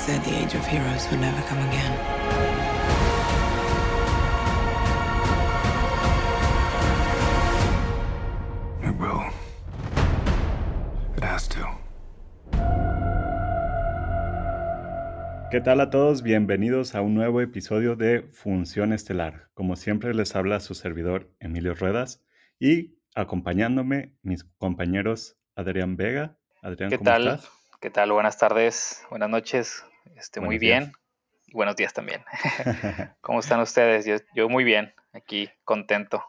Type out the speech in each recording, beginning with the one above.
said the age of heroes would never come again. It will. It has to. ¿Qué tal a todos? Bienvenidos a un nuevo episodio de Función Estelar. Como siempre les habla su servidor Emilio Ruedas y acompañándome mis compañeros Adrián Vega. Adrián, ¿Qué ¿cómo tal? estás? ¿Qué tal? Buenas tardes, buenas noches. Este, muy días. bien. Y buenos días también. ¿Cómo están ustedes? Yo, yo muy bien, aquí contento.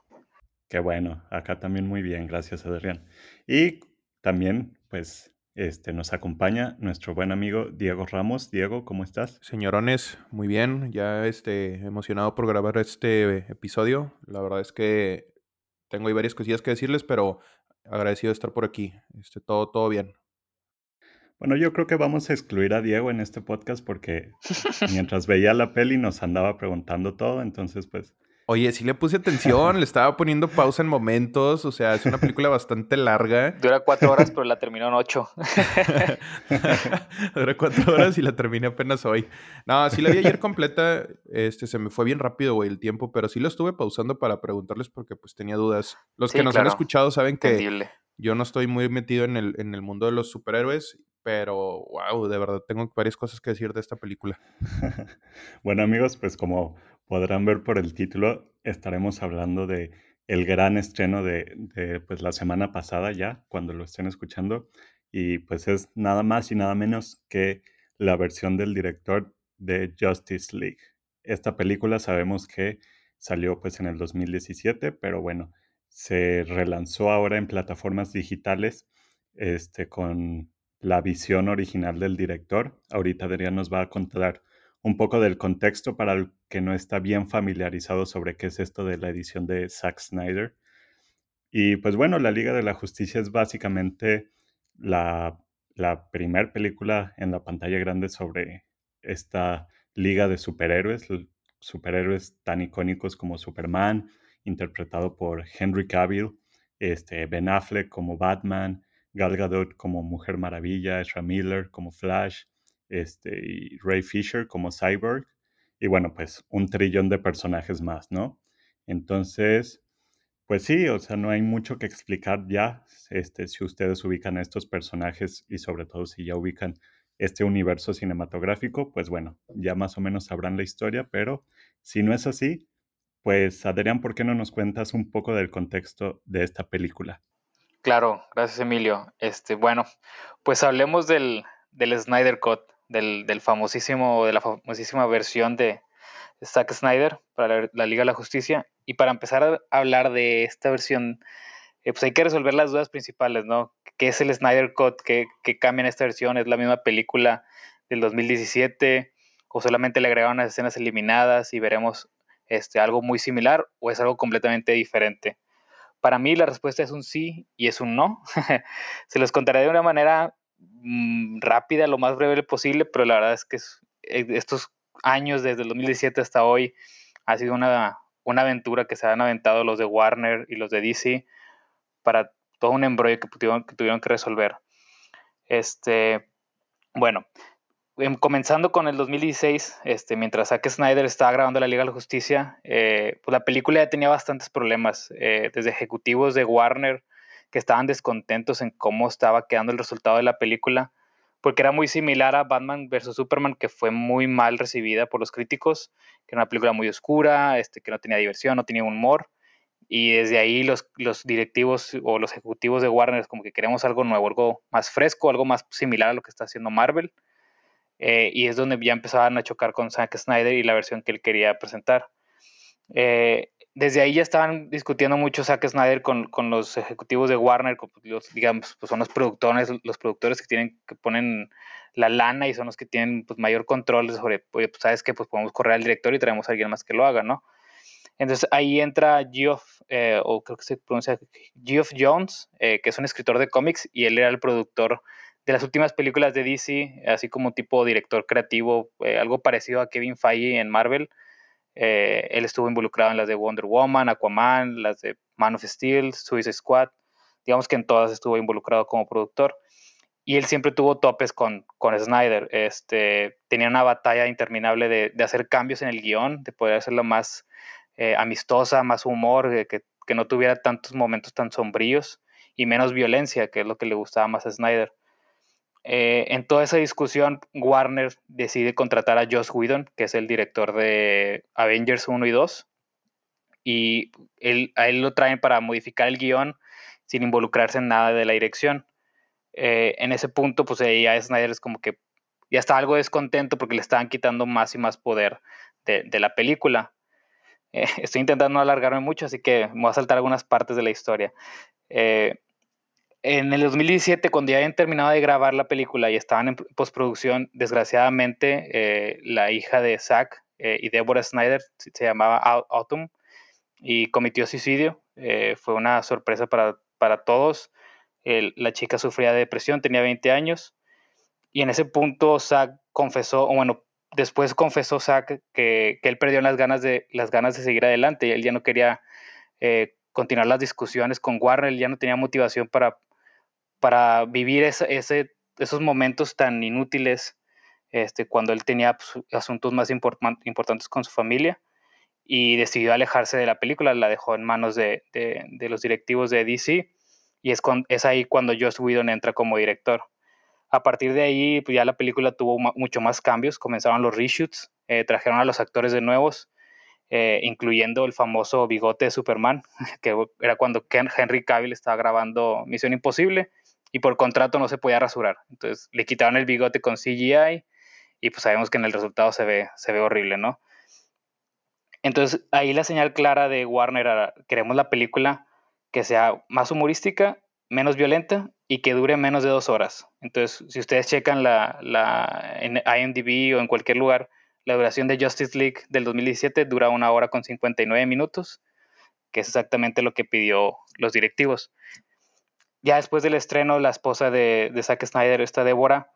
Qué bueno, acá también muy bien, gracias Adrián. Y también, pues, este, nos acompaña nuestro buen amigo Diego Ramos. Diego, ¿cómo estás? Señorones, muy bien, ya este, emocionado por grabar este episodio. La verdad es que tengo ahí varias cosillas que decirles, pero agradecido de estar por aquí. Este, todo, todo bien. Bueno, yo creo que vamos a excluir a Diego en este podcast porque mientras veía la peli nos andaba preguntando todo, entonces pues Oye, sí le puse atención, le estaba poniendo pausa en momentos, o sea, es una película bastante larga. Dura cuatro horas, pero la terminó en ocho. Dura cuatro horas y la terminé apenas hoy. No, sí la vi ayer completa, este, se me fue bien rápido, güey, el tiempo, pero sí lo estuve pausando para preguntarles porque pues tenía dudas. Los que nos han escuchado saben que Entendible. Yo no estoy muy metido en el, en el mundo de los superhéroes, pero wow, de verdad tengo varias cosas que decir de esta película. Bueno amigos, pues como podrán ver por el título, estaremos hablando de el gran estreno de, pues la semana pasada ya, cuando lo estén escuchando, y pues es nada más y nada menos que la versión del director de Justice League. Esta película sabemos que salió pues en el 2017, pero bueno, se relanzó ahora en plataformas digitales este, con la visión original del director. Ahorita Adrián nos va a contar un poco del contexto para el que no está bien familiarizado sobre qué es esto de la edición de Zack Snyder. Y pues bueno, la Liga de la Justicia es básicamente la, la película en la pantalla grande sobre esta liga de superhéroes, superhéroes tan icónicos como Superman, interpretado por Henry Cavill, este, Ben Affleck como Batman, Gal Gadot como Mujer Maravilla, Ezra Miller como Flash, este, y Ray Fisher como Cyborg, y bueno, pues un trillón de personajes más, ¿no? Entonces, pues sí, o sea, no hay mucho que explicar ya, este, si ustedes ubican a estos personajes y sobre todo si ya ubican este universo cinematográfico, pues bueno, ya más o menos sabrán la historia, pero si no es así, pues Adrián, ¿por qué no nos cuentas un poco del contexto de esta película? Claro, gracias Emilio. Este, bueno, pues hablemos del, del Snyder Cut, del, del famosísimo, de la famosísima versión de Zack Snyder para la, Liga de la Justicia. Y para empezar a hablar de esta versión, eh, pues hay que resolver las dudas principales, ¿no? ¿Qué es el Snyder Cut? ¿Qué, qué cambia en esta versión? ¿Es la misma película del 2017? ¿O solamente le agregaron las escenas eliminadas y veremos este, algo muy similar? ¿O es algo completamente diferente? Para mí la respuesta es un sí y es un no. Se los contaré de una manera mm, rápida, lo más breve posible, pero la verdad es que eh, estos años, desde el 2017 hasta hoy, ha sido una, una aventura que se han aventado los de Warner y los de DC para todo un embrollo que tuvieron que, tuvieron que resolver. Este, bueno, comenzando con el 2016, este, mientras Zack Snyder estaba grabando la Liga de la Justicia, eh, pues la película ya tenía bastantes problemas, eh, desde ejecutivos de Warner que estaban descontentos en cómo estaba quedando el resultado de la película, porque era muy similar a Batman vs. Superman, que fue muy mal recibida por los críticos, que era una película muy oscura, este, que no tenía diversión, no tenía humor, y desde ahí los, los directivos o los ejecutivos de Warner como que queremos algo nuevo, algo más fresco, algo más similar a lo que está haciendo Marvel. Eh, y es donde ya empezaban a chocar con Zack Snyder y la versión que él quería presentar. Eh, desde ahí ya estaban discutiendo mucho Zack Snyder con, con los ejecutivos de Warner, con los, digamos, pues son los productores, los productores que tienen, que ponen la lana y son los que tienen pues, mayor control sobre, pues sabes que pues podemos correr al director y traemos a alguien más que lo haga, ¿no? Entonces ahí entra Geoff, eh, o creo que se pronuncia Geoff Jones, que es un escritor de cómics y él era el productor de las últimas películas de DC, así como tipo director creativo, eh, algo parecido a Kevin Feige en Marvel. Eh, él estuvo involucrado en las de Wonder Woman, Aquaman, las de Man of Steel, Suicide Squad. Digamos que en todas estuvo involucrado como productor. y él siempre tuvo topes con, con Snyder. Este, tenía una batalla interminable de, de hacer cambios en el guion, de poder hacerlo más eh, amistosa, más humor, que, que, no tuviera tantos momentos tan sombríos y menos violencia, que es lo que le gustaba más a Snyder. Eh, en toda esa discusión, Warner decide contratar a Joss Whedon, que es el director de Avengers 1 y 2, y él, a él lo traen para modificar el guion sin involucrarse en nada de la dirección. Eh, en ese punto, pues ya Snyder es como que ya está algo descontento porque le estaban quitando más y más poder de, la película. Eh, estoy intentando alargarme mucho, así que me voy a saltar algunas partes de la historia. En el 2017, cuando ya habían terminado de grabar la película y estaban en postproducción, desgraciadamente, la hija de Zack y Deborah Snyder se llamaba Autumn y cometió suicidio. fue una sorpresa para, para todos la chica sufría de depresión, tenía 20 años, y en ese punto Zack confesó, o bueno, después confesó Zack que, él perdió las ganas, de, las ganas de seguir adelante, él ya no quería eh, continuar las discusiones con Warner, él ya no tenía motivación para, para vivir esos momentos tan inútiles este, cuando él tenía pues, asuntos más importantes con su familia y decidió alejarse de la película, la dejó en manos de, los directivos de DC y es, ahí cuando Joss Whedon entra como director. A partir de ahí, pues ya la película tuvo mucho más cambios, comenzaron los reshoots, eh, trajeron a los actores de nuevos, eh, incluyendo el famoso bigote de Superman, que era cuando Henry Cavill estaba grabando Misión Imposible y por contrato no se podía rasurar. Entonces le quitaron el bigote con CGI y pues sabemos que en el resultado se ve, se ve horrible, ¿no? Entonces ahí la señal clara de Warner era, queremos la película que sea más humorística, menos violenta y que dure menos de dos horas. Entonces, si ustedes checan la, la, en IMDb o en cualquier lugar, la duración de Justice League del 2017 dura una hora con 59 minutos, que es exactamente lo que pidió los directivos. Ya después del estreno, la esposa de, de Zack Snyder, esta Débora,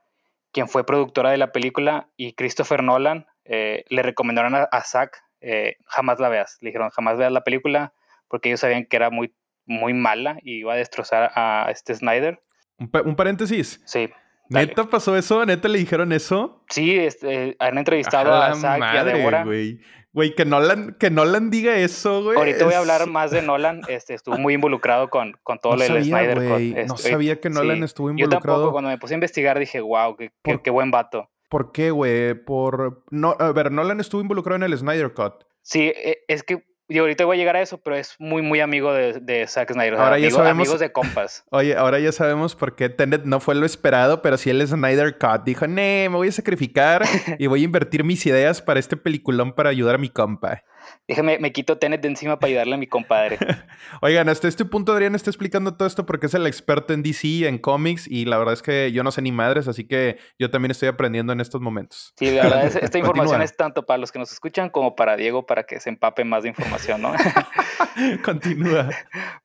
quien fue productora de la película, y Christopher Nolan, eh, le recomendaron a, Zack, eh, jamás la veas. Le dijeron, jamás veas la película, porque ellos sabían que era muy muy mala y iba a destrozar a este Snyder. Un, paréntesis. Sí. ¿Neta pasó eso? ¿Neta le dijeron eso? Sí, este, han entrevistado a, Zack y a. Güey. Güey, que Nolan, que Nolan diga eso, güey. Ahorita voy a hablar más de Nolan. Este, estuvo muy involucrado con, con todo no el sabía, Snyder Este, no sabía que Nolan estuvo involucrado. Yo tampoco, cuando me puse a investigar dije, wow, qué, qué, buen vato. ¿Por qué, güey? Por... No, a ver, Nolan estuvo involucrado en el Snyder Cut. Sí, e, es que y ahorita voy a llegar a eso, pero es muy, muy amigo de, de Zack Snyder. ahora ya sabemos, amigos de compas. Oye, ahora ya sabemos por qué Tenet no fue lo esperado, pero sí el Snyder Cut dijo, nee, me voy a sacrificar y voy a invertir mis ideas para este peliculón para ayudar a mi compa. Déjame, me quito Tenet de encima para ayudarle a mi compadre. Oigan, hasta este punto Adrián está explicando todo esto porque es el experto en DC, en cómics, y la verdad es que yo no sé ni madres, así que yo también estoy aprendiendo en estos momentos. Sí, la verdad, es, esta información es tanto para los que nos escuchan como para Diego, para que se empape más de información, ¿no? Continúa.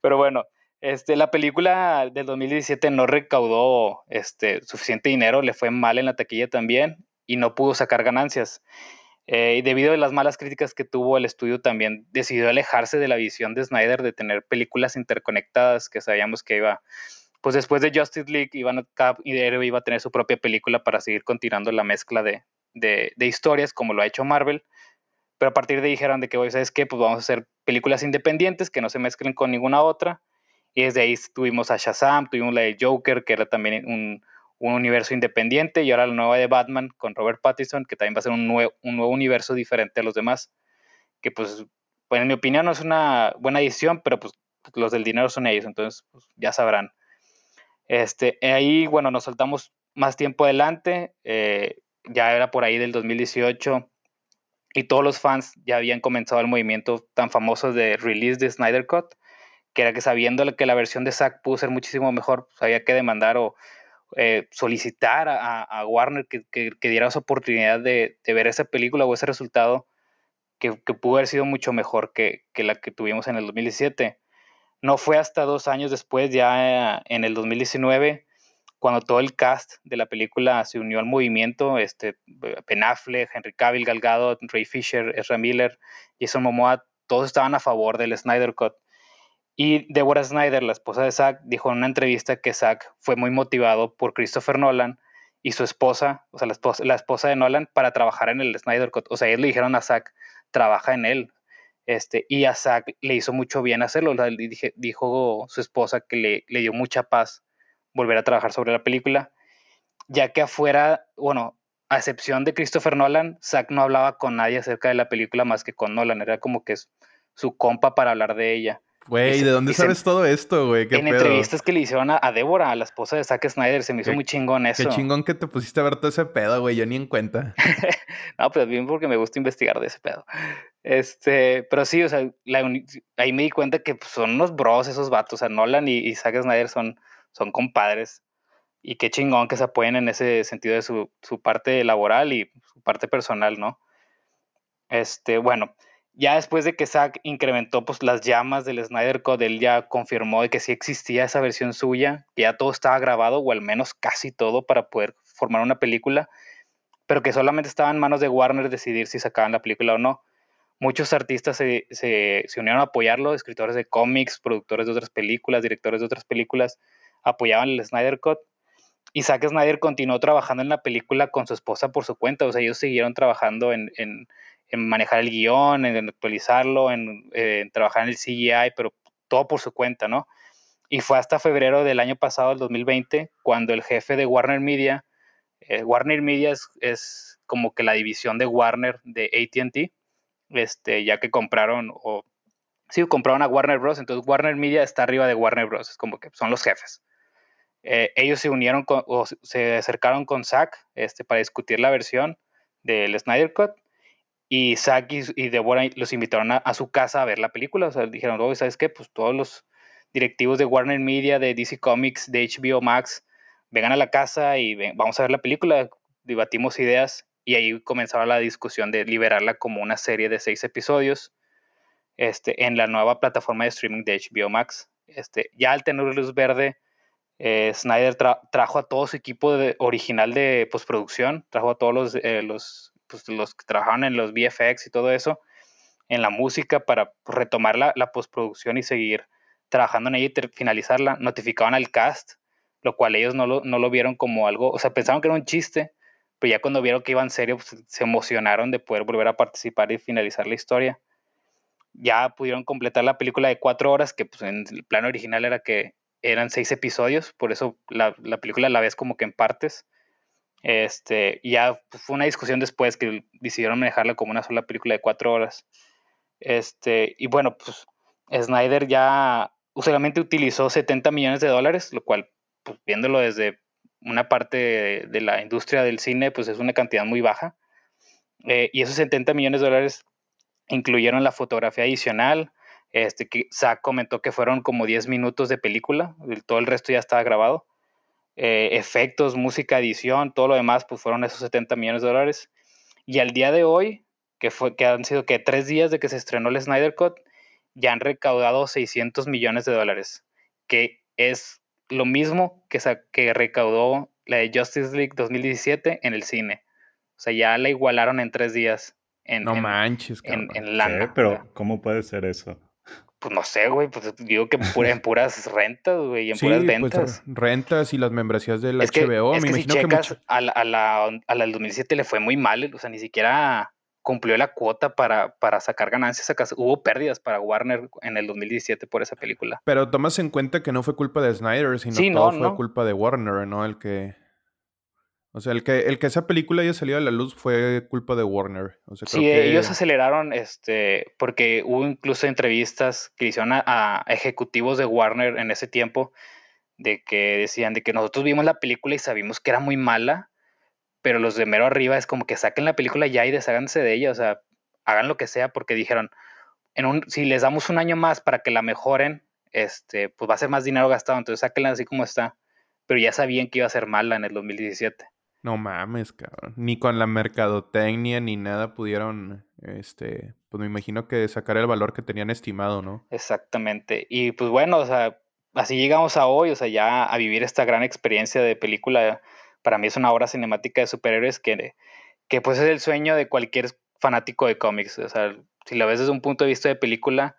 Pero bueno, este, la película del 2017 no recaudó este, suficiente dinero, le fue mal en la taquilla también y no pudo sacar ganancias. Eh, y debido a las malas críticas que tuvo el estudio, también decidió alejarse de la visión de Snyder de tener películas interconectadas, que sabíamos que iba, pues después de Justice League, iban a, iba a tener su propia película para seguir continuando la mezcla de, de, historias, como lo ha hecho Marvel. Pero a partir de ahí dijeron de que, ¿sabes qué? Pues vamos a hacer películas independientes que no se mezclen con ninguna otra. Y desde ahí tuvimos a Shazam, tuvimos la de Joker, que era también un, un universo independiente y ahora la nueva de Batman con Robert Pattinson, que también va a ser un nuevo, un nuevo universo diferente a los demás, que pues, pues, en mi opinión no es una buena edición, pero pues los del dinero son ellos, entonces pues, ya sabrán. Este, ahí, bueno, nos saltamos más tiempo adelante, eh, ya era por ahí del 2018 y todos los fans ya habían comenzado el movimiento tan famoso de release de Snyder Cut, que era que sabiendo que la versión de Zack pudo ser muchísimo mejor, pues había que demandar o eh, solicitar a, Warner que, diera esa oportunidad de, ver esa película o ese resultado que, pudo haber sido mucho mejor que, la que tuvimos en el 2017. No fue hasta dos años después, ya eh, en el 2019, cuando todo el cast de la película se unió al movimiento, este, Ben Henry Cavill, Galgado, Ray Fisher, Ezra Miller, Jason Momoa, todos estaban a favor del Snyder Cut. Y Deborah Snyder, la esposa de Zack, dijo en una entrevista que Zack fue muy motivado por Christopher Nolan y su esposa, o sea, la esposa, de Nolan, para trabajar en el Snyder Cut. O sea, ellos le dijeron a Zack, trabaja en él. Este, y a Zack le hizo mucho bien hacerlo. dijo su esposa que le, le dio mucha paz volver a trabajar sobre la película, ya que afuera, bueno, a excepción de Christopher Nolan, Zack no hablaba con nadie acerca de la película más que con Nolan. Era como que su compa para hablar de ella. Güey, ¿de dónde sabes todo esto, güey? En entrevistas que le hicieron a, Débora, a la esposa de Zack Snyder, se me hizo muy chingón eso. Qué chingón que te pusiste a ver todo ese pedo, güey, yo ni en cuenta. no, pues bien porque me gusta investigar de ese pedo. Este, pero sí, o sea, ahí me di cuenta que pues, son unos bros esos vatos, o sea, Nolan y, Zack Snyder son, son compadres. Y qué chingón que se apoyen en ese sentido de su, su parte laboral y su parte personal, ¿no? Este, bueno, ya después de que Zack incrementó pues, las llamas del Snyder Code, él ya confirmó de que sí existía esa versión suya, que ya todo estaba grabado, o al menos casi todo, para poder formar una película, pero que solamente estaba en manos de Warner decidir si sacaban la película o no. Muchos artistas se, se, se unieron a apoyarlo, escritores de cómics, productores de otras películas, directores de otras películas, apoyaban el Snyder Cut. Y Zack Snyder continuó trabajando en la película con su esposa por su cuenta, o sea, ellos siguieron trabajando en, en en manejar el guion, en actualizarlo, en, trabajar en el CGI, pero todo por su cuenta, ¿no? Y fue hasta febrero del año pasado, el 2020, cuando el jefe de Warner Media, eh, Warner Media es, como que la división de Warner de ATT, este, ya que compraron, o sí, compraron a Warner Bros. Entonces Warner Media está arriba de Warner Bros. Es como que son los jefes. Eh, ellos se unieron o se acercaron con Zack este, para discutir la versión del Snyder Cut y Zack y, Deborah los invitaron a, su casa a ver la película. O sea, dijeron, oh, ¿sabes qué? Pues todos los directivos de Warner Media, de DC Comics, de HBO Max, vengan a la casa y vamos a ver la película, debatimos ideas y ahí comenzaba la discusión de liberarla como una serie de seis episodios este, en la nueva plataforma de streaming de HBO Max. Este, ya al tener luz verde, eh, Snyder trajo a todo su equipo original de postproducción, trajo a todos los, eh, los pues, los que trabajaban en los VFX y todo eso, en la música para retomar la, postproducción y seguir trabajando en ella y finalizarla, notificaban al cast, lo cual ellos no lo, no lo vieron como algo, o sea, pensaban que era un chiste, pero ya cuando vieron que iba en serio, pues, se emocionaron de poder volver a participar y finalizar la historia. Ya pudieron completar la película de cuatro horas, que pues, en el plano original era que eran seis episodios, por eso la, la película la ves como que en partes. Este, ya fue una discusión después que decidieron manejarla como una sola película de cuatro horas. Este, y bueno, pues Snyder ya usualmente utilizó 70 millones de dólares, lo cual, pues, viéndolo desde una parte de, la industria del cine, pues es una cantidad muy baja. Eh, y esos 70 millones de dólares incluyeron la fotografía adicional. Este, que Zack comentó que fueron como 10 minutos de película, todo el resto ya estaba grabado. Eh, efectos, música, edición, todo lo demás, pues fueron esos 70 millones de dólares. Y al día de hoy, que, fue, que han sido que tres días de que se estrenó el Snyder Cut, ya han recaudado 600 millones de dólares, que es lo mismo que, que recaudó la de Justice League 2017 en el cine. O sea, ya la igualaron en tres días. En, no manches, en, en lana. Pero, ¿cómo puede ser eso? Pues no sé, güey, pues digo que en, puras rentas, güey, y en puras pues, ventas. rentas y las membresías del HBO. Es que si checas, a, la, a, la, a la del 2007 le fue muy mal, o sea, ni siquiera cumplió la cuota para, para sacar ganancias. Hubo pérdidas para Warner en el 2017 por esa película. Pero tomas en cuenta que no fue culpa de Snyder, sino todo fue culpa de Warner, ¿no? El que o sea, el que, el que esa película haya salido a la luz fue culpa de Warner. O sea, sí, ellos aceleraron, este, porque hubo incluso entrevistas que hicieron a, ejecutivos de Warner en ese tiempo, de que decían de que nosotros vimos la película y sabíamos que era muy mala, pero los de mero arriba es como que saquen la película ya y desháganse de ella, o sea, hagan lo que sea, porque dijeron, en un, si les damos un año más para que la mejoren, este, pues va a ser más dinero gastado, entonces sáquenla así como está. Pero ya sabían que iba a ser mala en el 2017. No mames, cabrón. Ni con la mercadotecnia ni nada pudieron, este, pues me imagino que sacar el valor que tenían estimado, ¿no? Exactamente. Y pues bueno, o sea, así llegamos a hoy, o sea, ya a vivir esta gran experiencia de película. Para mí es una obra cinemática de superhéroes que, que pues es el sueño de cualquier fanático de cómics. O sea, si lo ves desde un punto de vista de película,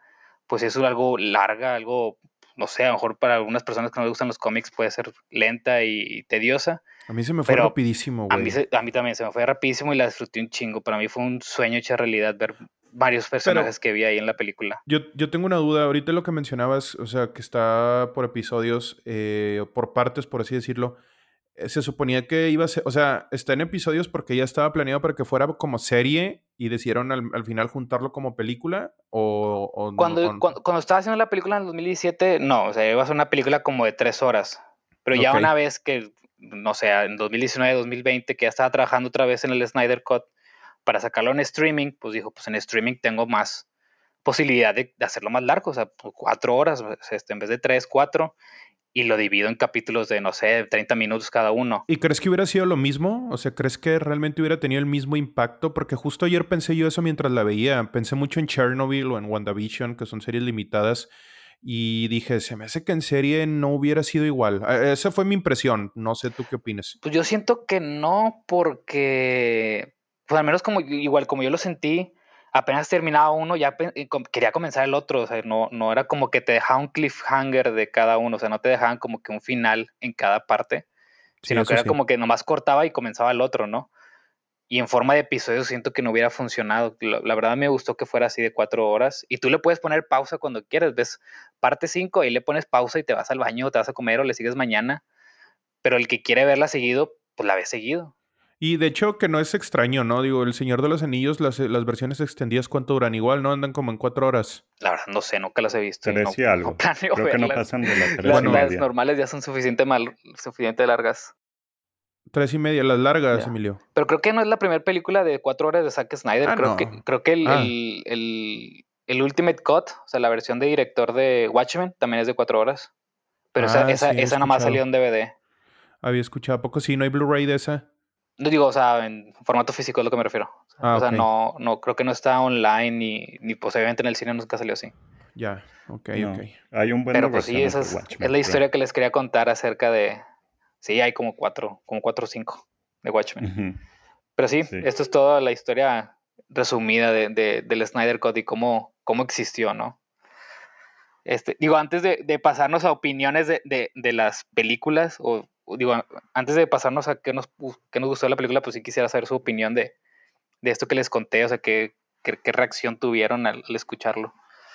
pues es algo larga, algo, no sé, a lo mejor para algunas personas que no les gustan los cómics puede ser lenta y tediosa. A mí se me fue Pero rapidísimo, A mí, güey. se- a mí también se me fue rapidísimo y la disfruté un chingo. Para mí fue un sueño hecho realidad ver varios personajes que vi ahí en la película. Yo, yo tengo una duda. Ahorita lo que mencionabas, o sea, que está por episodios, eh, por partes, por así decirlo. eh, Se suponía que iba a ser, o sea, está en episodios porque ya estaba planeado para que fuera como serie y decidieron al, al final juntarlo como película o... Cuando, cuando, cuando estaba haciendo la película en el 2017, no, o sea, iba a ser una película como de tres horas. Pero ya una vez que, no sé, en 2019, 2020, que ya estaba trabajando otra vez en el Snyder Cut para sacarlo en streaming, pues dijo, pues en streaming tengo más posibilidad de, hacerlo más largo, o sea, pues, cuatro horas, sea, este, en vez de tres, cuatro, y lo divido en capítulos de, no sé, 30 minutos cada uno. ¿Y crees que hubiera sido lo mismo? O sea, ¿crees que realmente hubiera tenido el mismo impacto? Porque justo ayer pensé yo eso mientras la veía. Pensé mucho en Chernobyl o en WandaVision, que son series limitadas. Y dije, se me hace que en serie no hubiera sido igual. Eh, Esa fue mi impresión. No sé tú qué opinas. Pues yo siento que no, porque, pues al menos como igual como yo lo sentí, apenas terminaba uno, ya quería comenzar el otro, o sea, no, no era como que te dejaba un cliffhanger de cada uno, o sea, no te dejaban como que un final en cada parte, sino que era sí. como que nomás cortaba y comenzaba el otro, ¿no? Y en forma de episodio siento que no hubiera funcionado. La, la verdad me gustó que fuera así de cuatro horas. Y tú le puedes poner pausa cuando quieras. Ves parte 5 y le pones pausa y te vas al baño, te vas a comer o le sigues mañana. Pero el que quiere verla seguido, pues la ve seguido. Y de hecho que no es extraño, ¿no? Digo, El Señor de los Anillos, las, las versiones extendidas, ¿cuánto duran? Igual, ¿no? Andan como en cuatro horas. La verdad, no sé, nunca las he visto. no, algo. no planeo Creo que no pasan de la tres Las, las normales ya son suficiente mal, suficiente largas. Tres y media, las largas. Emilio. Pero creo que no es la primera película de cuatro horas de Zack Snyder. Ah, creo, no. que, creo que el, Ah. el, el- el Ultimate Cut, o sea, la versión de director de Watchmen, también es de cuatro horas. Pero esa, Ah, esa, sí, esa nada más escuchado. salió en DVD. Había escuchado. ¿A poco sí? ¿No hay Blu-ray de esa? No digo, o sea, en formato físico es lo que me refiero. O sea, Ah, o sea, ok. no, no, creo que no está online ni, ni posiblemente en el cine nunca salió así. Ya, ok, No, ok. Hay un buen Pero pues sí, esa es, la historia que les quería contar acerca de... Sí, hay como cuatro, como cuatro o cinco de Watchmen. Pero sí, Sí. esto es toda la historia resumida de, de- del Snyder Cut y cómo, cómo existió, ¿no? Este, digo, antes de, de pasarnos a opiniones de, de- las películas, o, o digo, antes de pasarnos a qué nos, qué nos gustó de la película, pues sí quisiera saber su opinión de, de esto que les conté, o sea, qué, qué, qué reacción tuvieron al, al escucharlo.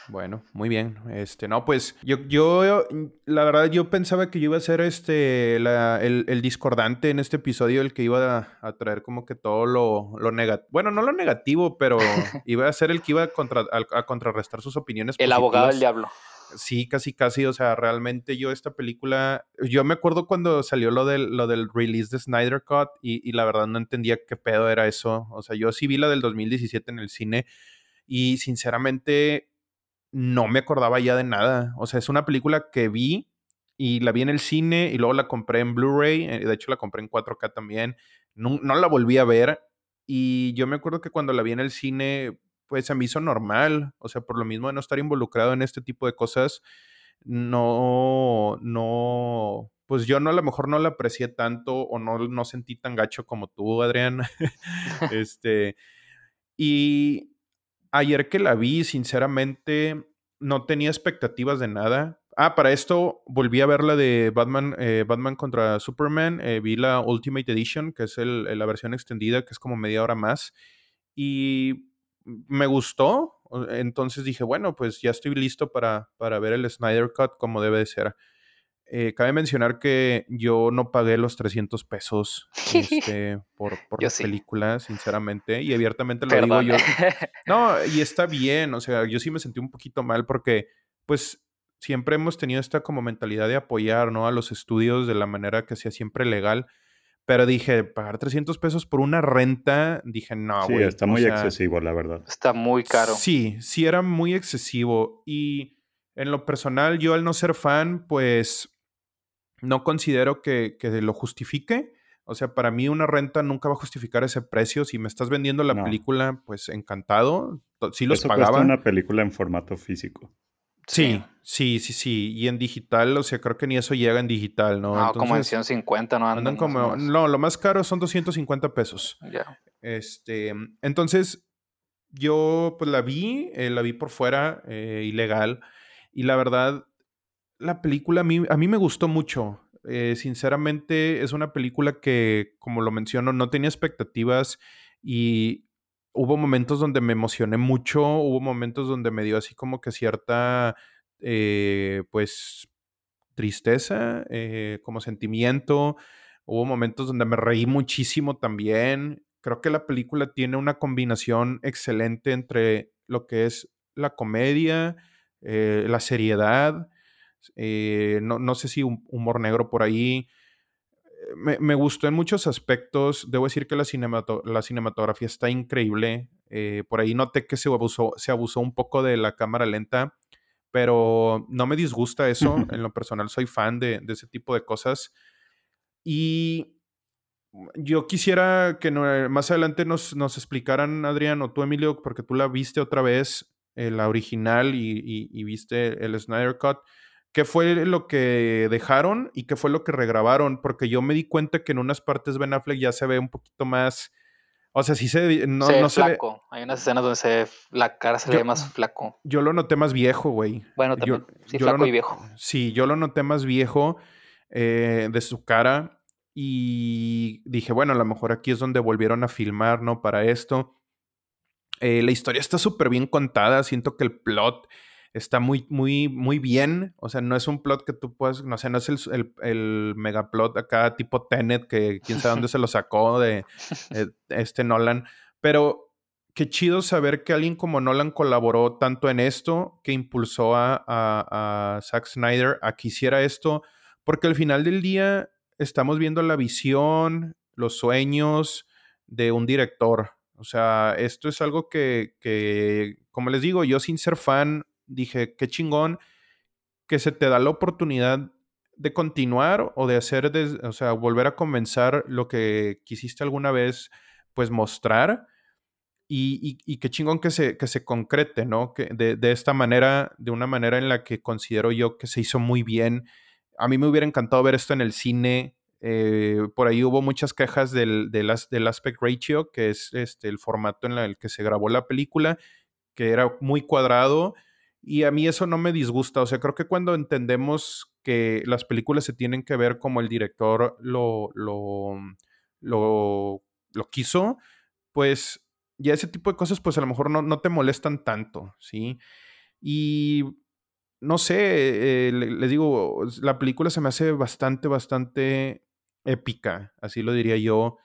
Bueno, muy bien. Este, no, pues yo, yo, la verdad, yo pensaba que yo iba a ser este, la- el, el discordante en este episodio, el que iba a, a traer como que todo lo, lo negativo. Bueno, no lo negativo, pero iba a ser el que iba a, contra- a- a contrarrestar sus opiniones. El abogado del diablo. Sí, casi, casi. O sea, realmente yo esta película, yo me acuerdo cuando salió lo del, lo del release de Snyder Cut y, y la verdad no entendía qué pedo era eso. O sea, yo sí vi la del 2017 en el cine y sinceramente no me acordaba ya de nada. O sea, es una película que vi y la vi en el cine y luego la compré en Blu-ray. eh, De hecho, la compré en 4K también. No, no la volví a ver. Y yo me acuerdo que cuando la vi en el cine, pues se me hizo normal. O sea, por lo mismo de no estar involucrado en este tipo de cosas, no, no, pues yo no a lo mejor no la aprecié tanto o no, no sentí tan gacho como tú, Adrián. este, y ayer que la vi, sinceramente, no tenía expectativas de nada. Ah, para esto volví a ver la de Batman, eh, Batman contra Superman. eh, vi la Ultimate Edition, que es la versión extendida, que es como media hora más. Y me gustó. Entonces dije, bueno, pues ya estoy listo para, para ver el Snyder Cut como debe de ser. Eh, cabe mencionar que yo no pagué los 300 pesos este, por, por la sí. película, sinceramente. Y abiertamente lo Perdón. digo yo. No, y está bien, o sea, yo sí me sentí un poquito mal porque, pues, siempre hemos tenido esta como mentalidad de apoyar, ¿no? A los estudios de la manera que sea siempre legal. Pero dije, pagar 300 pesos por una renta, dije, no, sí, güey. está o muy sea, excesivo, la verdad. Está muy caro. Sí, sí era muy excesivo. Y en lo personal, yo al no ser fan, pues no considero que, que lo justifique. O sea, para mí una renta nunca va a justificar ese precio. Si me estás vendiendo la No. película, pues encantado. Sí los Eso pagaba. cuesta una película en formato físico. Sí, sí, sí, sí. Y en digital, o sea, creo que ni eso llega en digital, ¿no? No, como en Entonces, 150, ¿no? andan como... No, lo más caro son 250 pesos. Ya. Este, entonces, yo pues la vi, eh, la vi por fuera, eh, ilegal, y la verdad, la película a mí, a mí me gustó mucho. Eh, sinceramente, es una película que, como lo menciono, no tenía expectativas y hubo momentos donde me emocioné mucho, hubo momentos donde me dio así como que cierta, pues, tristeza, como sentimiento. Hubo momentos donde me reí muchísimo también. Creo que la película tiene una combinación excelente entre lo que es la comedia, eh, la seriedad, eh, no, sé si un humor negro por ahí. Me, me, gustó en muchos aspectos. Debo decir que la, la cinematografía está increíble. Eh, por ahí noté que se abusó, se abusó un poco de la cámara lenta, pero no me disgusta eso. en lo personal soy fan de, de ese tipo de cosas. Y yo quisiera que más adelante nos, nos, explicaran, Adrián, o tú, Emilio, porque tú la viste otra vez, eh, la original, y, viste el Snyder Cut. ¿Qué fue lo que dejaron y qué fue lo que regrabaron? Porque yo me di cuenta que en unas partes Ben Affleck ya se ve un poquito más. O sea, sí se. No, se ve flaco. Hay unas escenas donde se la cara se ve más flaco. Yo lo noté más viejo, güey. Bueno, también. sí, flaco y viejo. Sí, yo lo noté más viejo eh, de su cara y dije, bueno, a lo mejor aquí es donde volvieron a filmar, ¿no? Para esto. Eh, la historia está súper bien contada, siento que el plot está muy, muy, muy bien. O sea, no es un plot que tú puedas, no sé, no es el, el, megaplot acá tipo Tenet, que quién sabe dónde se lo sacó de eh, este Nolan. Pero qué chido saber que alguien como Nolan colaboró tanto en esto, que impulsó a, a, a Zack Snyder a que hiciera esto, porque al final del día estamos viendo la visión, los sueños de un director. O sea, esto es algo que, que, como les digo, yo sin ser fan, dije, qué chingón que se te da la oportunidad de continuar o de hacer, o sea, volver a comenzar lo que quisiste alguna vez, pues mostrar. Y, y, qué chingón que se, que se concrete, ¿no? Que de, de, esta manera, de una manera en la que considero yo que se hizo muy bien a mí me hubiera encantado ver esto en el cine. Eh, por ahí hubo muchas quejas del, del, aspect ratio, que es este, el formato en el que se grabó la película, que era muy cuadrado. Y a mí eso no me disgusta. O sea, creo que cuando entendemos que las películas se tienen que ver como el director lo, lo, lo, lo quiso, pues ya ese tipo de cosas, pues a lo mejor no, no te molestan tanto, ¿sí? Y no sé, eh, les digo, la película se me hace bastante, bastante épica, así lo diría yo.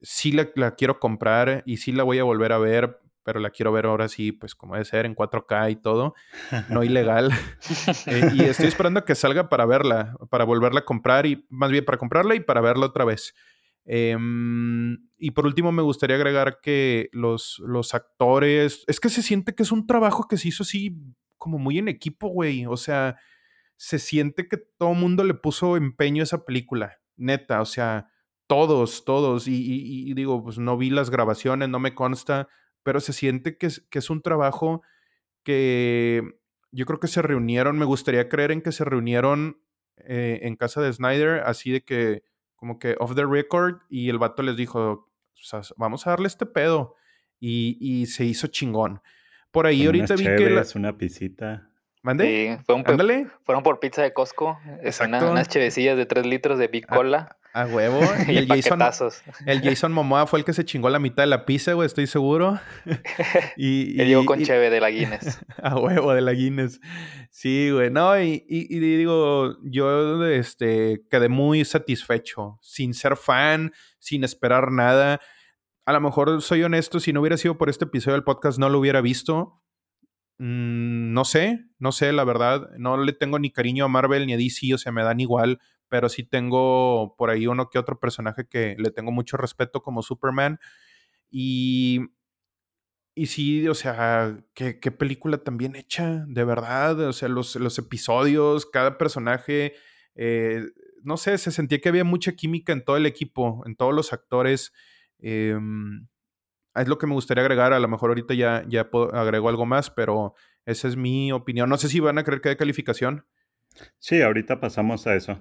Sí la, quiero comprar y sí la voy a volver a ver, pero la quiero ver ahora sí, pues como debe ser, en 4K y todo, no ilegal. Eh, y estoy esperando que salga para verla, para volverla a comprar y más bien para comprarla y para verla otra vez. Em, y por último, me gustaría agregar que los, los actores, es que se siente que es un trabajo que se hizo así como muy en equipo, güey. O sea, se siente que todo el mundo le puso empeño a esa película, neta, o sea, todos, todos. Y, digo, pues no vi las grabaciones, no me consta, pero se siente que es, que es un trabajo que yo creo que se reunieron, me gustaría creer en que se reunieron eh, en casa de Snyder, así de que, como que off the record, y el vato les dijo, vamos a darle este pedo. Y, y se hizo chingón. Por ahí ahorita vi que. La... una pisita. ¿Mande? Sí, fueron por pizza de Costco. Exacto. unas chevecillas de 3 litros de Big Cola. A, huevo. Y, el, Jason, el Jason Momoa fue el que se chingó la mitad de la pizza, güey, estoy seguro. y, llegó con cheve de la Guinness. a huevo, de la Guinness. Sí, güey. No, y, digo, yo este, quedé muy satisfecho. Sin ser fan, sin esperar nada a lo mejor soy honesto, si no hubiera sido por este episodio del podcast no lo hubiera visto. Mm, no sé, no sé, la verdad. No le tengo ni cariño a Marvel ni a DC, o sea, me dan igual, pero sí tengo por ahí uno que otro personaje que le tengo mucho respeto como Superman. Y, y sí, o sea, qué, película tan bien hecha, de verdad. O sea, los, los episodios, cada personaje, eh, no sé, se sentía que había mucha química en todo el equipo, en todos los actores. Em, es lo que me gustaría agregar. A lo mejor ahorita ya, ya agrego algo más, pero esa es mi opinión. No sé si van a creer que hay calificación. Sí, ahorita pasamos a eso.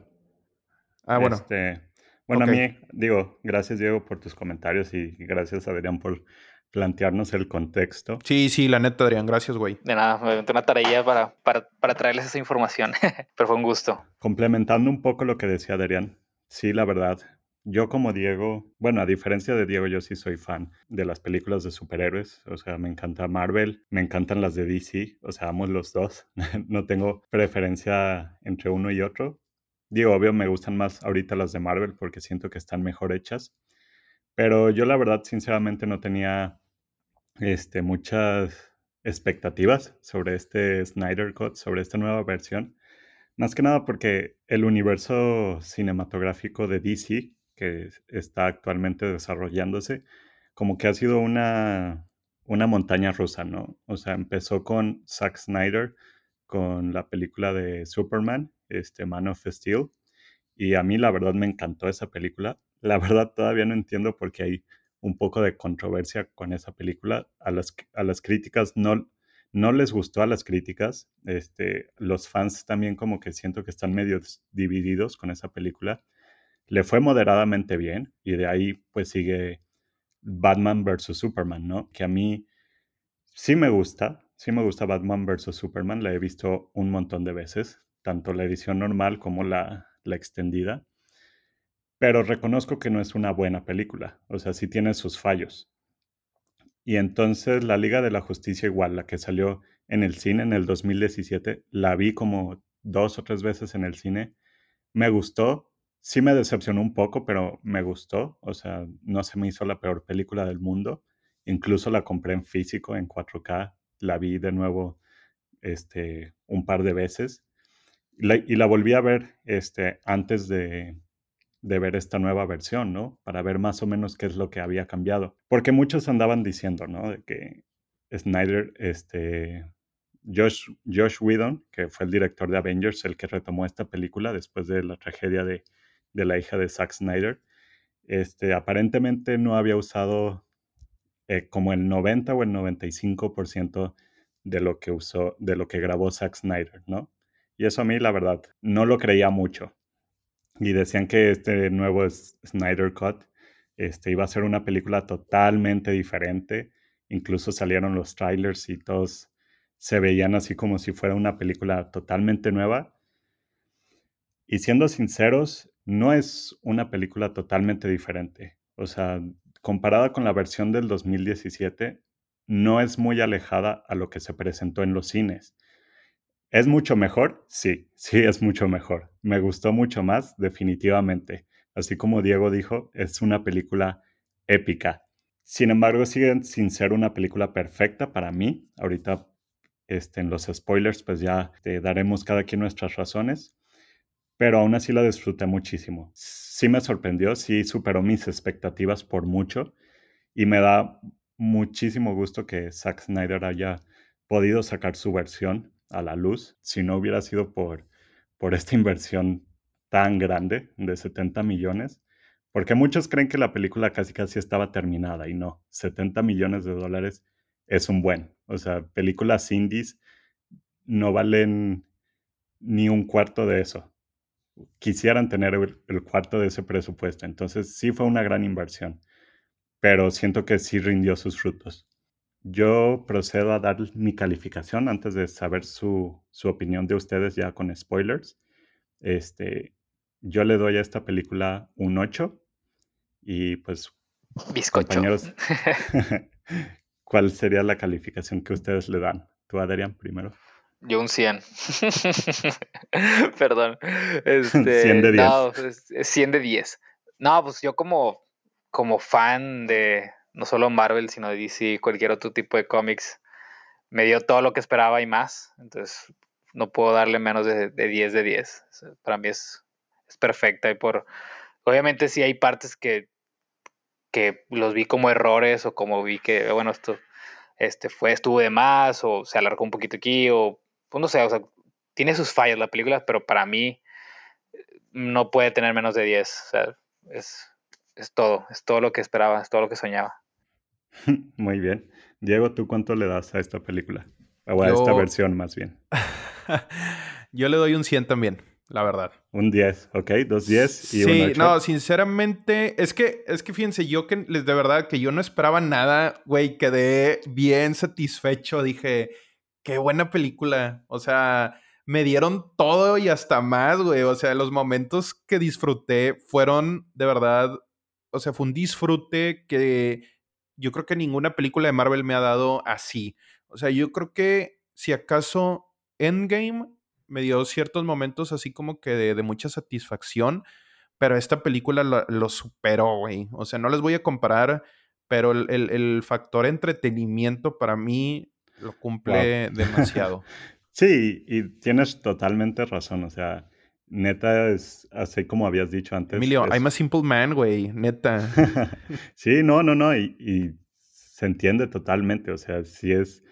Ah, bueno. Este, bueno, a mí, digo, gracias Diego por tus comentarios y gracias Adrián por plantearnos el contexto. Sí, sí, la neta, Adrián, gracias, güey. De nada, me una tarea para, para, para traerles esa información, pero fue un gusto. Complementando un poco lo que decía Adrián, sí, la verdad, yo como Diego, bueno, a diferencia de Diego, yo sí soy fan de las películas de superhéroes, o sea, me encanta Marvel, me encantan las de DC, o sea, amo los dos, no tengo preferencia entre uno y otro. Digo, obvio, me gustan más ahorita las de Marvel porque siento que están mejor hechas, pero yo la verdad, sinceramente, no tenía este, muchas expectativas sobre este Snyder Cut, sobre esta nueva versión. Más que nada porque el universo cinematográfico de DC, que está actualmente desarrollándose, como que ha sido una, una montaña rusa, ¿no? O sea, empezó con Zack Snyder, con la película de Superman, este Man of Steel, y a mí la verdad me encantó esa película. La verdad todavía no entiendo por qué hay un poco de controversia con esa película. A las, a las críticas no, no les gustó a las críticas. Este, los fans también como que siento que están medio divididos con esa película. Le fue moderadamente bien y de ahí pues sigue Batman vs. Superman, ¿no? Que a mí sí me gusta, sí me gusta Batman vs. Superman, la he visto un montón de veces, tanto la edición normal como la, la extendida pero reconozco que no es una buena película, o sea, sí tiene sus fallos. Y entonces la Liga de la Justicia igual, la que salió en el cine en el 2017, la vi como dos o tres veces en el cine, me gustó, sí me decepcionó un poco, pero me gustó, o sea, no se me hizo la peor película del mundo, incluso la compré en físico, en 4K, la vi de nuevo este, un par de veces y la volví a ver este, antes de, de ver esta nueva versión, ¿no? Para ver más o menos qué es lo que había cambiado. Porque muchos andaban diciendo, ¿no? De que Snyder, este, Josh, Josh Whedon, que fue el director de Avengers, el que retomó esta película después de la tragedia de, de la hija de Zack Snyder, este, aparentemente no había usado eh, como el 90 o el 95% de lo que usó, de lo que grabó Zack Snyder, ¿no? Y eso a mí, la verdad, no lo creía mucho y decían que este nuevo Snyder Cut este, iba a ser una película totalmente diferente. Incluso salieron los trailers y todos se veían así como si fuera una película totalmente nueva. Y siendo sinceros, no es una película totalmente diferente. O sea, comparada con la versión del 2017, no es muy alejada a lo que se presentó en los cines. ¿Es mucho mejor? Sí, sí, es mucho mejor. Me gustó mucho más, definitivamente. Así como Diego dijo, es una película épica. Sin embargo, sigue sin ser una película perfecta para mí. Ahorita este, en los spoilers, pues ya te daremos cada quien nuestras razones. Pero aún así la disfruté muchísimo. Sí me sorprendió, sí superó mis expectativas por mucho. Y me da muchísimo gusto que Zack Snyder haya podido sacar su versión a la luz si no hubiera sido por, por esta inversión tan grande de 70 millones. Porque muchos creen que la película casi casi estaba terminada y no, 70 millones de dólares es un buen. O sea, películas indies no valen ni un cuarto de eso. Quisieran tener el, el, cuarto de ese presupuesto. Entonces sí fue una gran inversión, pero siento que sí rindió sus frutos. Yo procedo a dar mi calificación antes de saber su, su opinión de ustedes ya con spoilers. Este, yo le doy a esta película un 8 y pues Bizcocho. compañeros, ¿cuál sería la calificación que ustedes le dan? Tú, Adrián, primero. Yo un 100. Perdón. Este, 100 de 10. No, 100 de 10. No, pues yo como, como fan de, no solo Marvel, sino DC, cualquier otro tipo de cómics, me dio todo lo que esperaba y más. Entonces, no puedo darle menos de, de 10 de 10. Para mí es, es perfecta. Y por, obviamente sí hay partes que, que los vi como errores o como vi que, bueno, esto este fue, estuvo de más o se alargó un poquito aquí o, pues no sé, o sea, tiene sus fallas la película, pero para mí no puede tener menos de 10. O sea, es, es todo, es todo lo que esperaba, es todo lo que soñaba. Muy bien. Diego, ¿tú cuánto le das a esta película? O a Yo- esta versión más bien. Yo le doy un 100 también. la verdad. Un 10, ¿ok? Dos 10 y sí, un 8. no, sinceramente, es que, es que fíjense, yo que les de verdad que yo no esperaba nada, güey, quedé bien satisfecho, dije, qué buena película, o sea, me dieron todo y hasta más, güey, o sea, los momentos que disfruté fueron de verdad, o sea, fue un disfrute que yo creo que ninguna película de Marvel me ha dado así, o sea, yo creo que si acaso Endgame me dio ciertos momentos así como que de, de mucha satisfacción, pero esta película lo, lo superó, güey. O sea, no les voy a comparar, pero el, el, el factor entretenimiento para mí lo cumple wow. demasiado. sí, y tienes totalmente razón, o sea, neta es así como habías dicho antes. Emilio, es... I'm a simple man, güey, neta. sí, no, no, no, y, y se entiende totalmente, o sea, sí es,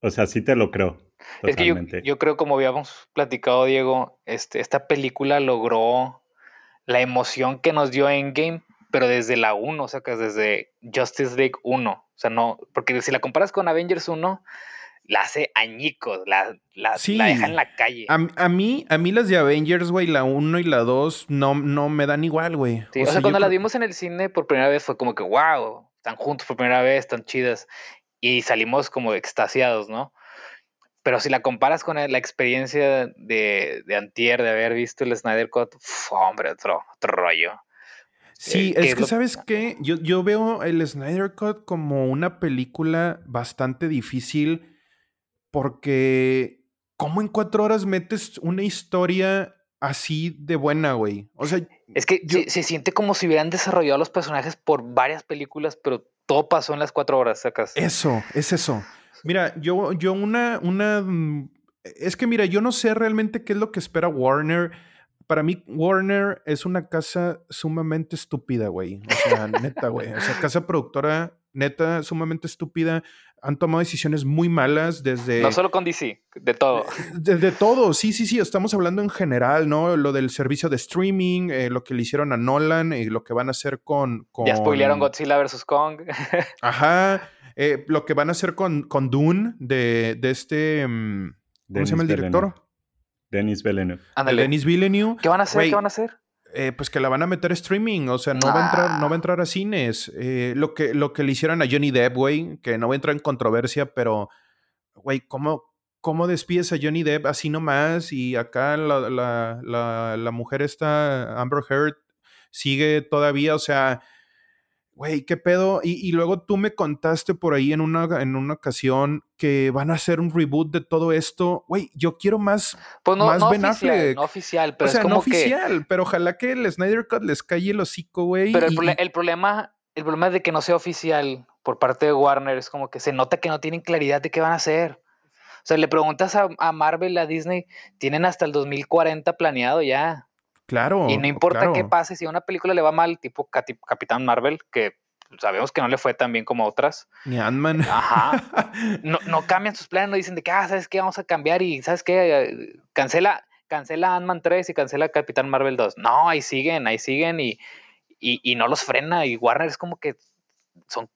o sea, sí te lo creo. Totalmente. Es que yo, yo, creo, como habíamos platicado, Diego, este, esta película logró la emoción que nos dio Endgame, pero desde la 1, o sea, que desde Justice League 1. O sea, no, porque si la comparas con Avengers 1, la hace añicos, la, la, sí. la deja en la calle. A, a, mí, a mí las de Avengers, güey, la 1 y la 2 no, no me dan igual, güey. Sí, o, sea, sea cuando las vimos en el cine por primera vez fue como que, wow, están juntos por primera vez, están chidas. Y salimos como extasiados, ¿no? Pero si la comparas con la experiencia de, de Antier, de haber visto el Snyder Cut, uf, hombre, otro, otro rollo. Sí, eh, es que. ¿sabes qué? Yo, yo veo el Snyder Cut como una película bastante difícil porque ¿cómo en cuatro horas metes una historia así de buena, güey? O sea... Es que yo... se, se, siente como si hubieran desarrollado los personajes por varias películas, pero todo pasó en las cuatro horas, sacas. Eso, es eso. Mira, yo, yo una, una. Es que mira, yo no sé realmente qué es lo que espera Warner. Para mí, Warner es una casa sumamente estúpida, güey. O sea, neta, güey. O sea, casa productora, neta, sumamente estúpida. Han tomado decisiones muy malas desde. No solo con DC, de todo. De, de, todo, sí, sí, sí. Estamos hablando en general, ¿no? Lo del servicio de streaming, eh, lo que le hicieron a Nolan y lo que van a hacer con. con... Ya spoilearon Godzilla vs. Kong. Ajá. Eh, lo que van a hacer con, con Dune de, de este. Um, ¿Cómo se llama el director? Villeneuve. Denis Villeneuve. Denis Villeneuve. ¿Qué van a hacer? Wey, ¿Qué van a hacer? Eh, pues que la van a meter streaming, o sea, no, ah. va, a entrar, no va a entrar a cines. Eh, lo, que, lo que le hicieron a Johnny Depp, güey, que no va a entrar en controversia, pero, güey, ¿cómo, ¿cómo despides a Johnny Depp así nomás? Y acá la, la, la, la mujer está, Amber Heard, sigue todavía, o sea, güey, ¿qué pedo? Y, y, luego tú me contaste por ahí en una, en una ocasión que van a hacer un reboot de todo esto. Güey, yo quiero más, pues no, más no Ben oficial, Affleck. No oficial, pero o sea, es como no oficial, que... pero ojalá que el Snyder Cut les calle el hocico, güey. Pero el, y, el, problema, el problema de que no sea oficial por parte de Warner es como que se nota que no tienen claridad de qué van a hacer. O sea, le preguntas a, a Marvel, a Disney, tienen hasta el 2040 planeado ya. Claro. Y no importa claro. qué pase, si a una película le va mal, tipo Capitán Marvel, que sabemos que no le fue tan bien como otras. Ni Ant-Man. Ajá. No, no, cambian sus planes, no dicen de que, ah, ¿sabes qué? Vamos a cambiar y, ¿sabes qué? Cancela, cancela Ant-Man 3 y cancela Capitán Marvel 2. No, ahí siguen, ahí siguen y, y, y, no los frena. Y Warner es como que son,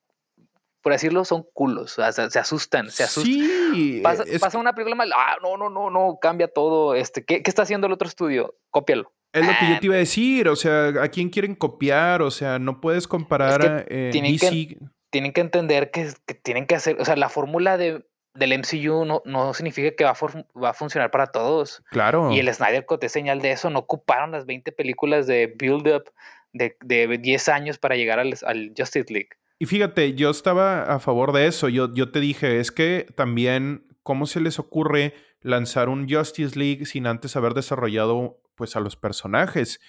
por decirlo, son culos. O sea, se, asustan, se asustan. Sí. Pasa, pasa una película mal, ah, no, no, no, no, cambia todo. Este, ¿qué, ¿Qué está haciendo el otro estudio? Cópialo. Es lo que yo te iba a decir, o sea, ¿a quién quieren copiar? O sea, no puedes comparar es a eh, tienen DC. Que, tienen que entender que, que, tienen que hacer, o sea, la fórmula de, del MCU no, no significa que va a, for, va a, funcionar para todos. Claro. Y el Snyder Cut es señal de eso, no ocuparon las 20 películas de build-up de, de 10 años para llegar al, al Justice League. Y fíjate, yo estaba a favor de eso, yo, yo te dije, es que también, ¿cómo se les ocurre lanzar un Justice League sin antes haber desarrollado pues a los personajes.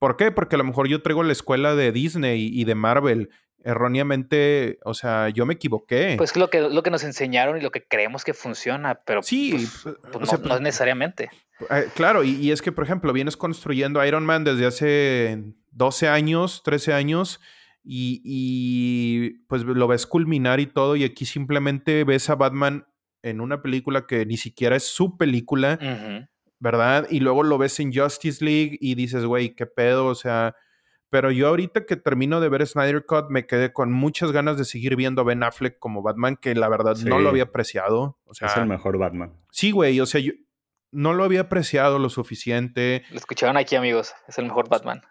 ¿Por qué? Porque a lo mejor yo traigo la escuela de Disney y de Marvel. Erróneamente, o sea, yo me equivoqué. Pues lo que, lo que nos enseñaron y lo que creemos que funciona, pero sí, pues, pues, sea, no, no, necesariamente. Eh, claro, y, y, es que, por ejemplo, vienes construyendo Iron Man desde hace 12 años, 13 años, y, y pues lo ves culminar y todo, y aquí simplemente ves a Batman en una película que ni siquiera es su película. Uh -huh. ¿Verdad? Y luego lo ves en Justice League y dices, güey, qué pedo, o sea, pero yo ahorita que termino de ver Snyder Cut me quedé con muchas ganas de seguir viendo a Ben Affleck como Batman, que la verdad sí. no lo había apreciado. O sea, es el mejor Batman. Sí, güey, o sea, yo, no lo había apreciado lo suficiente. Lo escucharon aquí, amigos. Es el mejor Batman.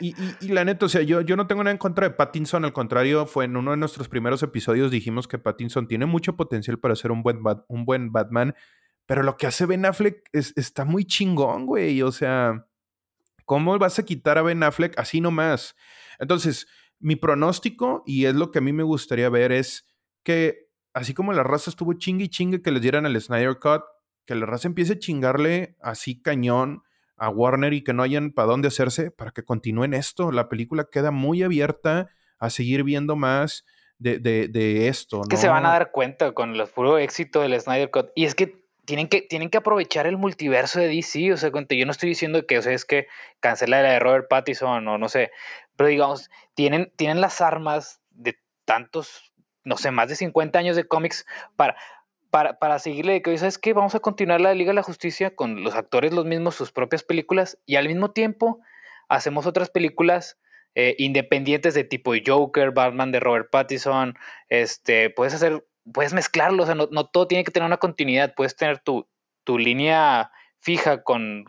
y, y, la neta, o sea, yo, yo no tengo nada en contra de Pattinson. Al contrario, fue en uno de nuestros primeros episodios dijimos que Pattinson tiene mucho potencial para ser un buen, un buen Batman. Pero lo que hace Ben Affleck es, está muy chingón, güey. O sea, ¿cómo vas a quitar a Ben Affleck así nomás? Entonces, mi pronóstico, y es lo que a mí me gustaría ver, es que así como la raza estuvo chingue y chingue que les dieran el Snyder Cut, que la raza empiece a chingarle así cañón a Warner y que no hayan para dónde hacerse para que continúen esto. La película queda muy abierta a seguir viendo más de, de, esto. Es que se van a dar cuenta con el puro éxito del Snyder Cut. Y es que tienen que, tienen que aprovechar el multiverso de DC. O sea, yo no estoy diciendo que, o sea, es que cancela la de Robert Pattinson o no sé. Pero digamos, tienen, tienen las armas de tantos, no sé, más de 50 años de cómics para, para, para seguirle de que, ¿sabes qué? Vamos a continuar la Liga de la Justicia con los actores los mismos, sus propias películas, y al mismo tiempo hacemos otras películas eh, independientes de tipo Joker, Batman de Robert Pattinson, este, puedes hacer, puedes mezclarlo, o sea, no, todo tiene que tener una continuidad, puedes tener tu, línea fija con,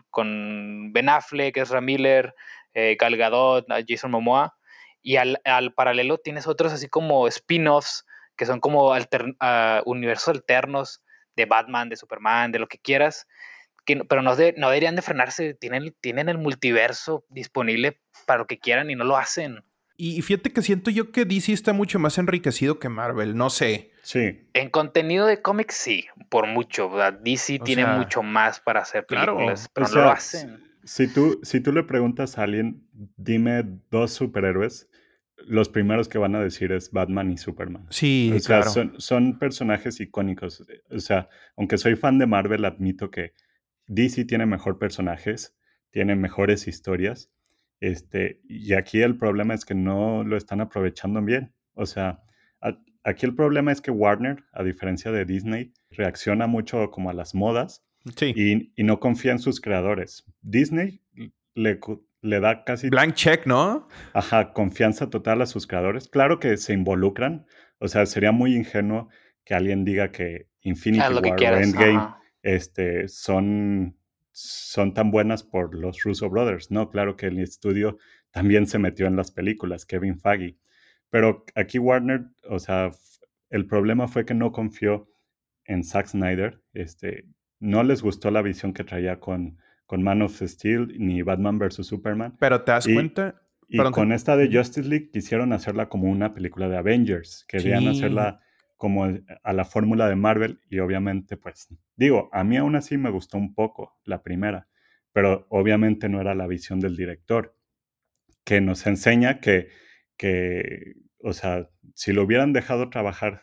Ben Affleck, Ezra Miller, eh, Gal Gadot, Jason Momoa, y al, al paralelo tienes otros así como spin-offs que son como ah, universos alternos de Batman, de Superman, de lo que quieras, pero no, no deberían de frenarse, tienen, tienen el multiverso disponible para lo que quieran y no lo hacen. Y fíjate que siento yo que DC está mucho más enriquecido que Marvel, no sé. Sí. En contenido de cómics, sí, por mucho. DC tiene mucho más para hacer películas, pero no lo hacen. Si tú, si tú le preguntas a alguien, dime dos superhéroes, los primeros que van a decir es Batman y Superman. Sí, o sea, son, personajes icónicos. O sea, aunque soy fan de Marvel, admito que DC tiene mejor personajes, tiene mejores historias. Este, y aquí el problema es que no lo están aprovechando bien. O sea, aquí el problema es que Warner, a diferencia de Disney, reacciona mucho como a las modas y, y no confía en sus creadores. Disney le, le da casi... Blank check, ¿no? Ajá, confianza total a sus creadores. Claro que se involucran, o sea, sería muy ingenuo que alguien diga que Infinity War o Endgame este, son, son tan buenas por los Russo Brothers. No, claro que el estudio también se metió en las películas, Kevin Feige. Pero aquí Warner, o sea, el problema fue que no confió en Zack Snyder. Este, no les gustó la visión que traía con con Man of Steel ni Batman vs. Superman. Pero te das cuenta. Y con esta de Justice League quisieron hacerla como una película de Avengers. Querían hacerla como a la fórmula de Marvel y obviamente pues digo, a mí aún así me gustó un poco la primera, pero obviamente no era la visión del director, que nos enseña que, que o sea, si lo hubieran dejado trabajar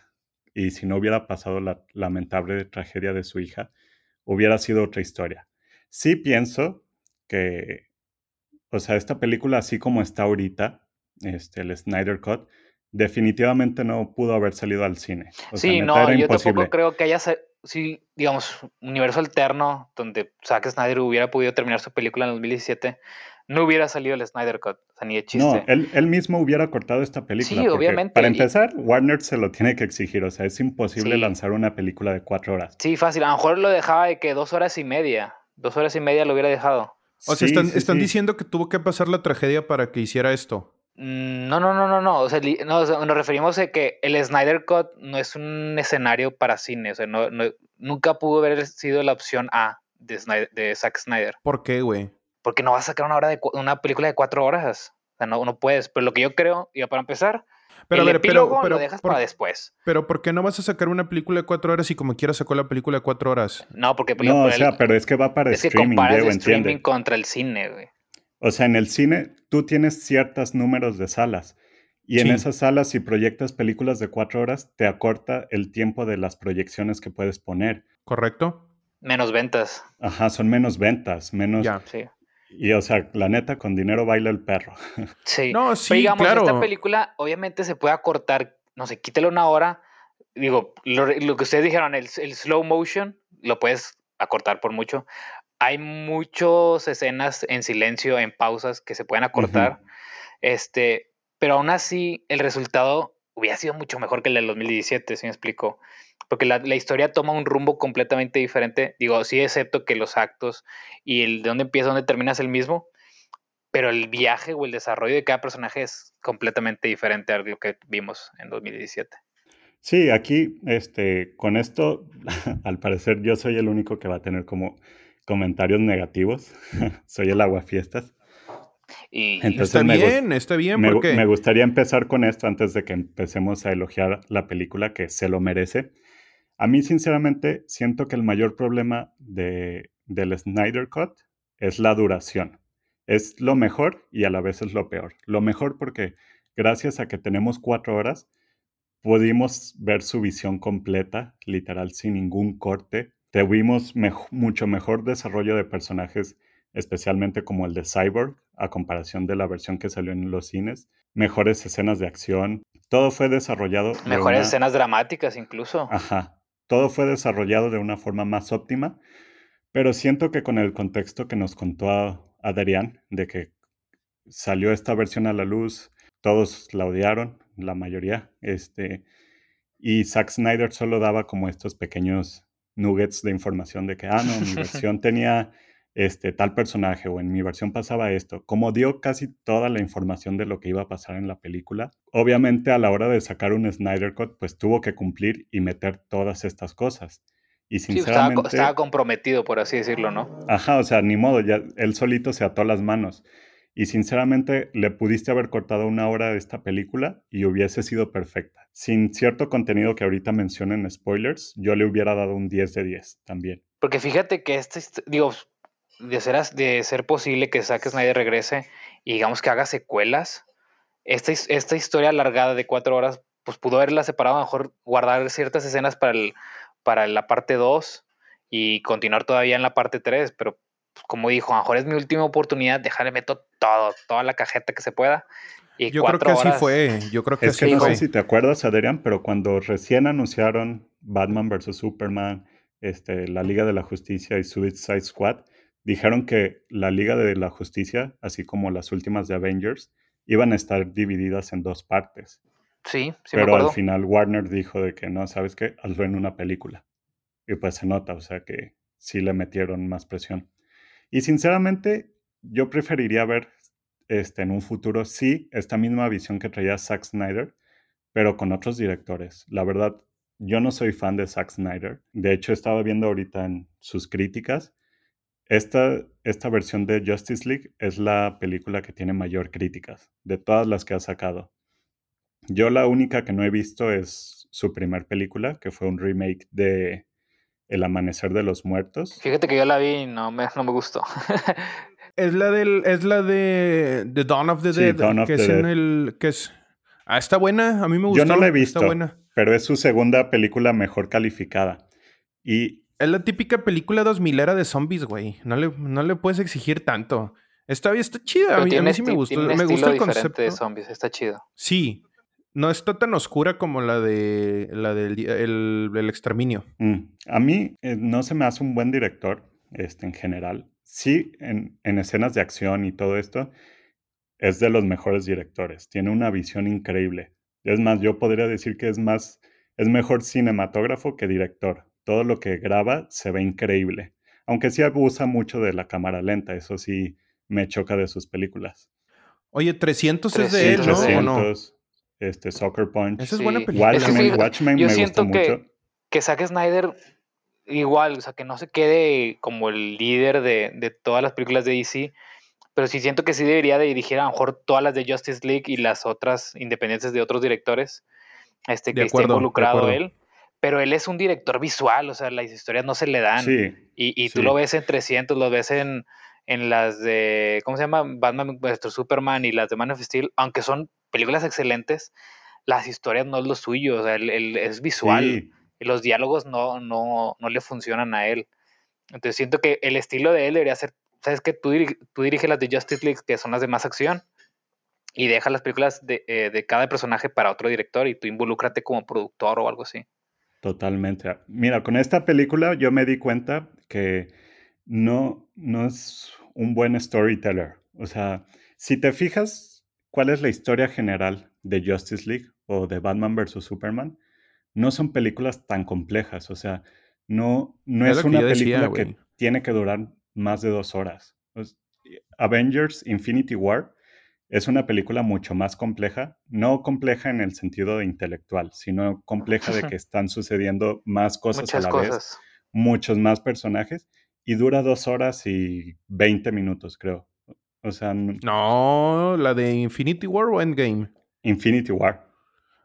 y si no hubiera pasado la lamentable tragedia de su hija, hubiera sido otra historia. Sí pienso que, o sea, esta película así como está ahorita, este, el Snyder Cut, definitivamente no pudo haber salido al cine. sí, no, yo tampoco creo que haya, sí, digamos, universo alterno donde Zack Snyder hubiera podido terminar su película en 2017, no hubiera salido el Snyder Cut, o sea, ni de chiste. No, él, mismo hubiera cortado esta película. Sí, obviamente. Para empezar, Warner se lo tiene que exigir, o sea, es imposible lanzar una película de cuatro horas. Sí, fácil, a lo mejor lo dejaba de que dos horas y media. Dos horas y media lo hubiera dejado. O sea, están, diciendo que tuvo que pasar la tragedia para que hiciera esto. Mm, no, no, no, no, no. O sea, nos referimos a que el Snyder Cut no es un escenario para cine. O sea, no, nunca pudo haber sido la opción A de, de Zack Snyder. ¿Por qué, güey? Porque no vas a sacar una, hora de, una película de cuatro horas. O sea, no, no puedes. Pero lo que yo creo, y para empezar, pero, el epílogo pero, lo dejas para después. Pero ¿por qué no vas a sacar una película de cuatro horas y como quieras sacó la película de cuatro horas? No, porque... No, o sea, pero es que va para streaming, que Diego, streaming contra el cine, güey. O sea, en el cine tú tienes ciertos números de salas. Y en esas salas, si proyectas películas de cuatro horas, te acorta el tiempo de las proyecciones que puedes poner. ¿Correcto? Menos ventas. Ajá, son menos ventas, menos... Ya, sí. Y o sea, la neta, con dinero baila el perro. Sí. No, sí, Pero, digamos, esta película obviamente se puede acortar, no sé, quítale una hora. Digo, lo, que ustedes dijeron, el, el, slow motion, lo puedes acortar por mucho. Hay muchas escenas en silencio, en pausas, que se pueden acortar. Este, pero aún así, el resultado hubiera sido mucho mejor que el del 2017, si me explico. Porque la, la, historia toma un rumbo completamente diferente. Digo, sí, excepto que los actos y el de dónde empieza, dónde termina es el mismo. Pero el viaje o el desarrollo de cada personaje es completamente diferente a lo que vimos en 2017. Sí, aquí, este, con esto, al parecer yo soy el único que va a tener como comentarios negativos. soy el aguafiestas. Y está bien, está bien. Me, me, gustaría empezar con esto antes de que empecemos a elogiar la película que se lo merece. A mí, sinceramente, siento que el mayor problema de, del Snyder Cut es la duración. Es lo mejor y a la vez es lo peor. Lo mejor porque gracias a que tenemos cuatro horas, pudimos ver su visión completa, literal, sin ningún corte. Tuvimos mucho mejor desarrollo de personajes especialmente como el de Cyborg, a comparación de la versión que salió en los cines. Mejores escenas de acción. Todo fue desarrollado. Mejores escenas dramáticas incluso. Ajá. Todo fue desarrollado de una forma más óptima. Pero siento que con el contexto que nos contó Adrián, de que salió esta versión a la luz, todos la odiaron, la mayoría. Este, y Zack Snyder solo daba como estos pequeños nuggets de información de que, ah, no, mi versión tenía este, tal personaje o en mi versión pasaba esto, como dio casi toda la información de lo que iba a pasar en la película, obviamente a la hora de sacar un Snyder Cut, pues tuvo que cumplir y meter todas estas cosas. Y sinceramente... estaba, comprometido, por así decirlo, ¿no? Ajá, o sea, ni modo, ya él solito se ató las manos. Y sinceramente le pudiste haber cortado una hora de esta película y hubiese sido perfecta. Sin cierto contenido que ahorita mencionen spoilers, yo le hubiera dado un 10 de 10 también. Porque fíjate que este, digo, de ser, de ser posible que Zack Snyder regrese y digamos que haga secuelas, esta, esta historia alargada de cuatro horas, pues pudo haberla separado, a lo mejor guardar ciertas escenas para, el, para la parte 2 y continuar todavía en la parte 3, pero pues, como dijo, a lo mejor es mi última oportunidad, dejarle meto todo, toda la cajeta que se pueda. Y Yo creo que así fue, yo creo que es que no sé si te acuerdas, Adrián, pero cuando recién anunciaron Batman vs. Superman, este, la Liga de la Justicia y Suicide Squad, dijeron que la Liga de la Justicia, así como las últimas de Avengers, iban a estar divididas en dos partes. Sí, sí. Pero al final Warner dijo de que no, ¿sabes qué? Hazlo en una película. Y pues se nota, o sea que sí le metieron más presión. Y sinceramente, yo preferiría ver este, en un futuro, sí, esta misma visión que traía Zack Snyder, pero con otros directores. La verdad, yo no soy fan de Zack Snyder. De hecho, estaba viendo ahorita en sus críticas esta, esta versión de Justice League es la película que tiene mayor críticas de todas las que ha sacado. Yo la única que no he visto es su primer película, que fue un remake de El Amanecer de los Muertos. Fíjate que yo la vi y no me, no me gustó. es la del, es la de The Dawn of the Dead, que es en el, que es, ah, está buena, a mí me gustó. Yo no la he visto, pero es su segunda película mejor calificada. Y es la típica película 2000 era de zombies, güey. No le, no le puedes exigir tanto. Está, está chida. A mí, sí me gustó. Me gusta el concepto. de zombies. Está chido. Sí. No está tan oscura como la de la del el, exterminio. Mm. A mí eh, no se me hace un buen director este, en general. Sí, en, en escenas de acción y todo esto, es de los mejores directores. Tiene una visión increíble. Es más, yo podría decir que es más, es mejor cinematógrafo que director todo lo que graba se ve increíble. Aunque sí abusa mucho de la cámara lenta, eso sí me choca de sus películas. Oye, 300, es de él, ¿no? 300, este, Soccer Punch. Esa es buena película. Watchmen, yo me siento que, mucho. que Zack Snyder igual, o sea, que no se quede como el líder de, de, todas las películas de DC, pero sí siento que sí debería de dirigir a lo mejor todas las de Justice League y las otras independientes de otros directores, este, que esté involucrado él pero él es un director visual, o sea, las historias no se le dan. Sí, y, y tú lo ves en 300, lo ves en, en las de, ¿cómo se llama? Batman vs. Superman y las de Man of Steel, aunque son películas excelentes, las historias no es lo suyo, o sea, él, es visual. Y los diálogos no, no, no le funcionan a él. Entonces siento que el estilo de él debería ser, ¿sabes que Tú, tú diriges las de Justice League, que son las de más acción, y deja las películas de, eh, de cada personaje para otro director y tú involúcrate como productor o algo así. Totalmente. Mira, con esta película yo me di cuenta que no, no es un buen storyteller. O sea, si te fijas, ¿cuál es la historia general de Justice League o de Batman vs. Superman? No son películas tan complejas, o sea, no, no es, una película que tiene que durar más de dos horas. Avengers Infinity War es una película mucho más compleja, no compleja en el sentido de intelectual, sino compleja de que están sucediendo más cosas a la vez, muchos más personajes, y dura dos horas y veinte minutos, creo. O sea. No, la de Infinity War o Endgame. Infinity War.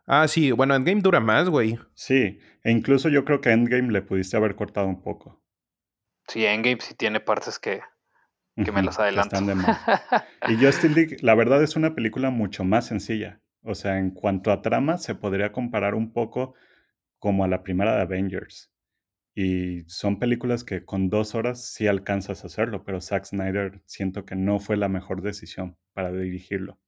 Ah, sí, bueno, Endgame dura más, güey. Sí, e incluso yo creo que Endgame le pudiste haber cortado un poco. Sí, Endgame sí tiene partes que, que me las adelanto. Están de más. y Justice League, la verdad es una película mucho más sencilla. O sea, en cuanto a trama, se podría comparar un poco como a la primera de Avengers. Y son películas que con dos horas sí alcanzas a hacerlo, pero Zack Snyder siento que no fue la mejor decisión para dirigirlo.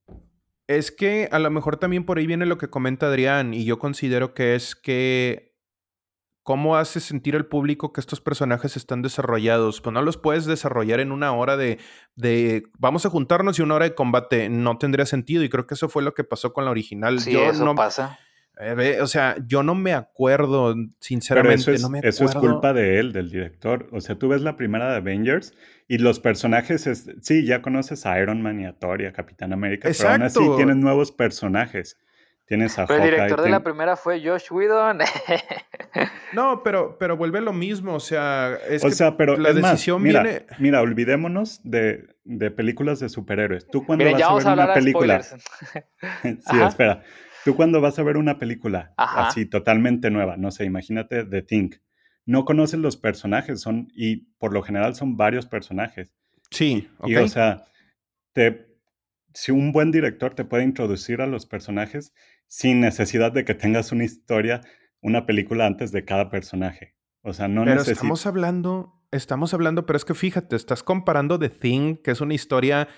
Es que a lo mejor también por ahí viene lo que comenta Adrián, y yo considero que es que cómo hace sentir al público que estos personajes están desarrollados. Pues no los puedes desarrollar en una hora de, de vamos a juntarnos y una hora de combate. No tendría sentido, y creo que eso fue lo que pasó con la original. Sí, eso no, pasa. Eh, o sea, yo no me acuerdo, sinceramente, eso no me acuerdo. Eso es culpa de él, del director. O sea, tú ves la primera de Avengers y los personajes, sí, ya conoces a Iron Man y a Thor y a Capitán América, pero aún así tienen nuevos personajes. Tienes a Pero el director de la primera fue Josh Whedon. no, pero, pero vuelve lo mismo, o sea, es o sea, pero la decisión mira, viene... Mira, olvidémonos de, de, películas de superhéroes. Tú cuando vas a ver una película... sí, espera. Tú cuando vas a ver una película así totalmente nueva, no sé, imagínate The Thing, no conoces los personajes, son, y por lo general son varios personajes. Sí, Y o sea, te, si un buen director te puede introducir a los personajes sin necesidad de que tengas una historia, una película antes de cada personaje. O sea, no Pero estamos hablando, estamos hablando, pero es que fíjate, estás comparando The Thing, que es una historia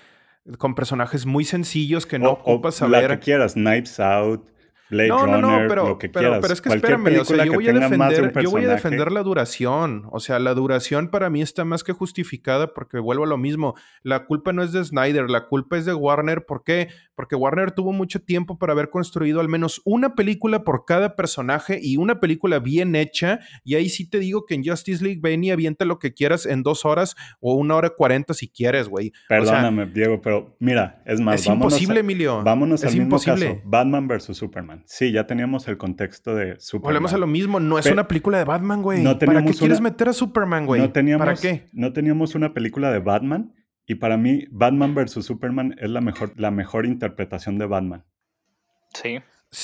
con personajes muy sencillos que no ocupas saber. La que quieras, Knives Out, Blade no, no, no, pero, lo que pero, pero es que espérame, o sea, yo voy, a defender, yo voy a defender la duración. O sea, la duración para mí está más que justificada porque vuelvo a lo mismo. La culpa no es de Snyder, la culpa es de Warner. ¿Por qué? Porque Warner tuvo mucho tiempo para haber construido al menos una película por cada personaje y una película bien hecha. Y ahí sí te digo que en Justice League ven y avienta lo que quieras en dos horas o una hora cuarenta si quieres, güey. Perdóname, Diego, pero mira, es más, es imposible, Emilio. Vámonos al mismo caso. Batman versus Superman. Sí, ya teníamos el contexto de Superman. Volvemos a lo mismo, no es una película de Batman, güey. No ¿Para qué quieres meter a Superman, güey? No teníamos, ¿Para qué? No teníamos una película de Batman y para mí Batman vs. Superman es la mejor, la mejor interpretación de Batman. Sí.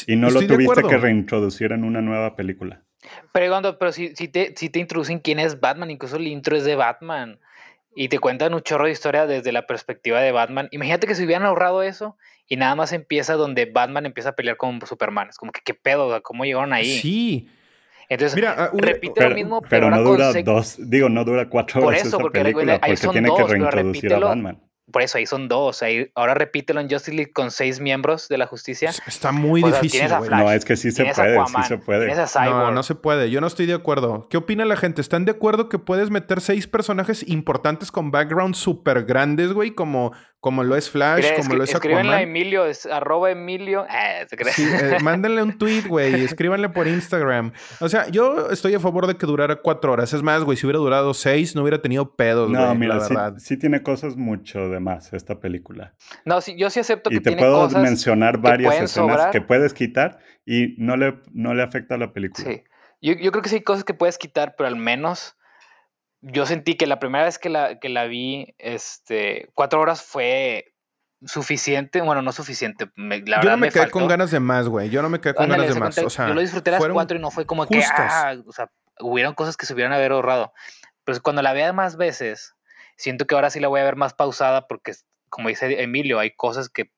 Y no lo tuviste que reintroducir en una nueva película. Pero, pero si, si, te, si te introducen quién es Batman, incluso el intro es de Batman y te cuentan un chorro de historia desde la perspectiva de Batman. Imagínate que se hubieran ahorrado eso y nada más empieza donde Batman empieza a pelear con Superman. Es como que qué pedo, ¿cómo llegaron ahí? Sí. Entonces, Mira, uh, repite lo mismo, pero, no dura dos, digo, no dura cuatro horas por eso, porque, película, porque tiene que reintroducir a Batman por eso ahí son dos. Ahí, ahora repítelo en Justice League con seis miembros de la justicia. Está muy difícil. no, es que sí se puede, sí se puede. No, no se puede. Yo no estoy de acuerdo. ¿Qué opina la gente? ¿Están de acuerdo que puedes meter seis personajes importantes con backgrounds súper grandes, güey? Como, como lo es Flash, como lo es Aquaman. A Emilio, es arroba Emilio. Eh, sí, eh, mándenle un tweet, güey. Escríbanle por Instagram. O sea, yo estoy a favor de que durara cuatro horas. Es más, güey, si hubiera durado seis, no hubiera tenido pedos, güey. No, mira, la verdad. Sí, tiene cosas mucho de más esta película. No, sí, yo sí acepto que y te puedo mencionar varias escenas que puedes quitar y no le, no le afecta a la película. Sí. Yo, yo, creo que sí hay cosas que puedes quitar, pero al menos yo sentí que la primera vez que la, que la vi, este, cuatro horas fue suficiente, bueno, no suficiente. Me, la yo no me, quedé con ganas de más, güey. Yo no me quedé con ganas de más. O sea, yo lo disfruté las cuatro y no fue como que, ah, o sea, hubieron cosas que se hubieran haber ahorrado. Pero cuando la vea más veces, siento que ahora sí la voy a ver más pausada porque, como dice Emilio, hay cosas que,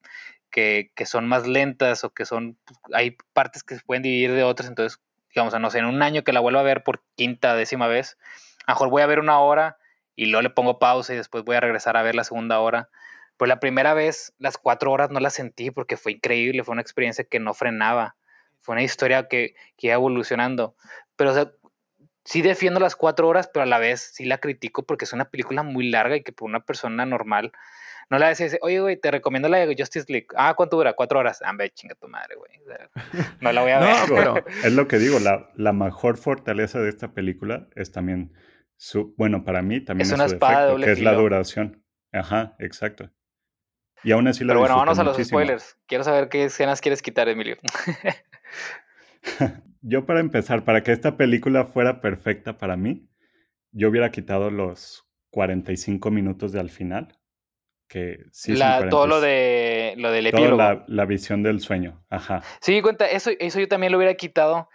que, son más lentas o que son, pues, hay partes que se pueden dividir de otras. Entonces, digamos, no sé, en un año que la vuelva a ver por quinta, décima vez, a mejor voy a ver una hora y luego le pongo pausa y después voy a regresar a ver la segunda hora. Pues la primera vez, las cuatro horas no las sentí porque fue increíble, fue una experiencia que no frenaba. Fue una historia que, que iba evolucionando. Pero, o sea, sí defiendo las cuatro horas, pero a la vez sí la critico porque es una película muy larga y que por una persona normal No le decís, oye, güey, te recomiendo la de Justice League. Ah, ¿cuánto dura? Cuatro horas. Ah, ve, chinga tu madre, güey. No la voy a ver. no, pero es lo que digo, la, la mejor fortaleza de esta película es también su, bueno, para mí también Es es, una su espada de defecto, doble que es la duración. Ajá, exacto. Y aún así la Pero bueno, vámonos a los muchísimo. spoilers. Quiero saber qué escenas quieres quitar, Emilio. Yo para empezar, para que esta película fuera perfecta para mí, yo hubiera quitado los 45 minutos de al final, que sí son todo lo 45, de lo del epílogo. la, la visión del sueño. Ajá. Sí, cuenta, eso, eso yo también lo hubiera quitado,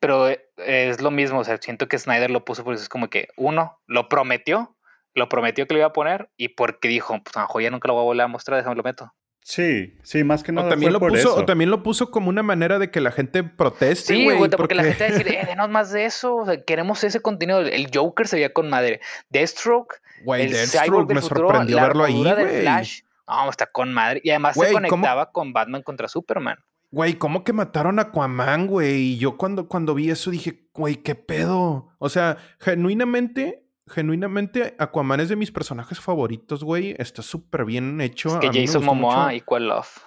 pero eh, es lo mismo, o sea, siento que Snyder lo puso porque es como que, uno, lo prometió, lo prometió que lo iba a poner, y porque dijo, pues a lo mejor ya nunca lo voy a volver a mostrar, déjame lo meto. Sí, sí, más que nada O también, fue lo por puso, eso. o también lo puso como una manera de que la gente proteste, Sí, güey. güey, porque la porque- gente va a decir, eh, denos más de eso, o sea, queremos ese contenido. El Joker se veía con madre. Deathstroke, Güey, el Deathstroke Cyborg del me futuro, sorprendió la verlo ahí, del güey. Flash. No, está con madre. Y además Güey, se ¿cómo- conectaba con Batman contra Superman. Güey, ¿cómo que mataron a Aquaman, güey? Y yo cuando, cuando vi eso dije, güey, ¿qué pedo? O sea, genuinamente, genuinamente, Aquaman es de mis personajes favoritos, güey. Está súper bien hecho. Es que A Jason Momoa, mucho. Equal Love.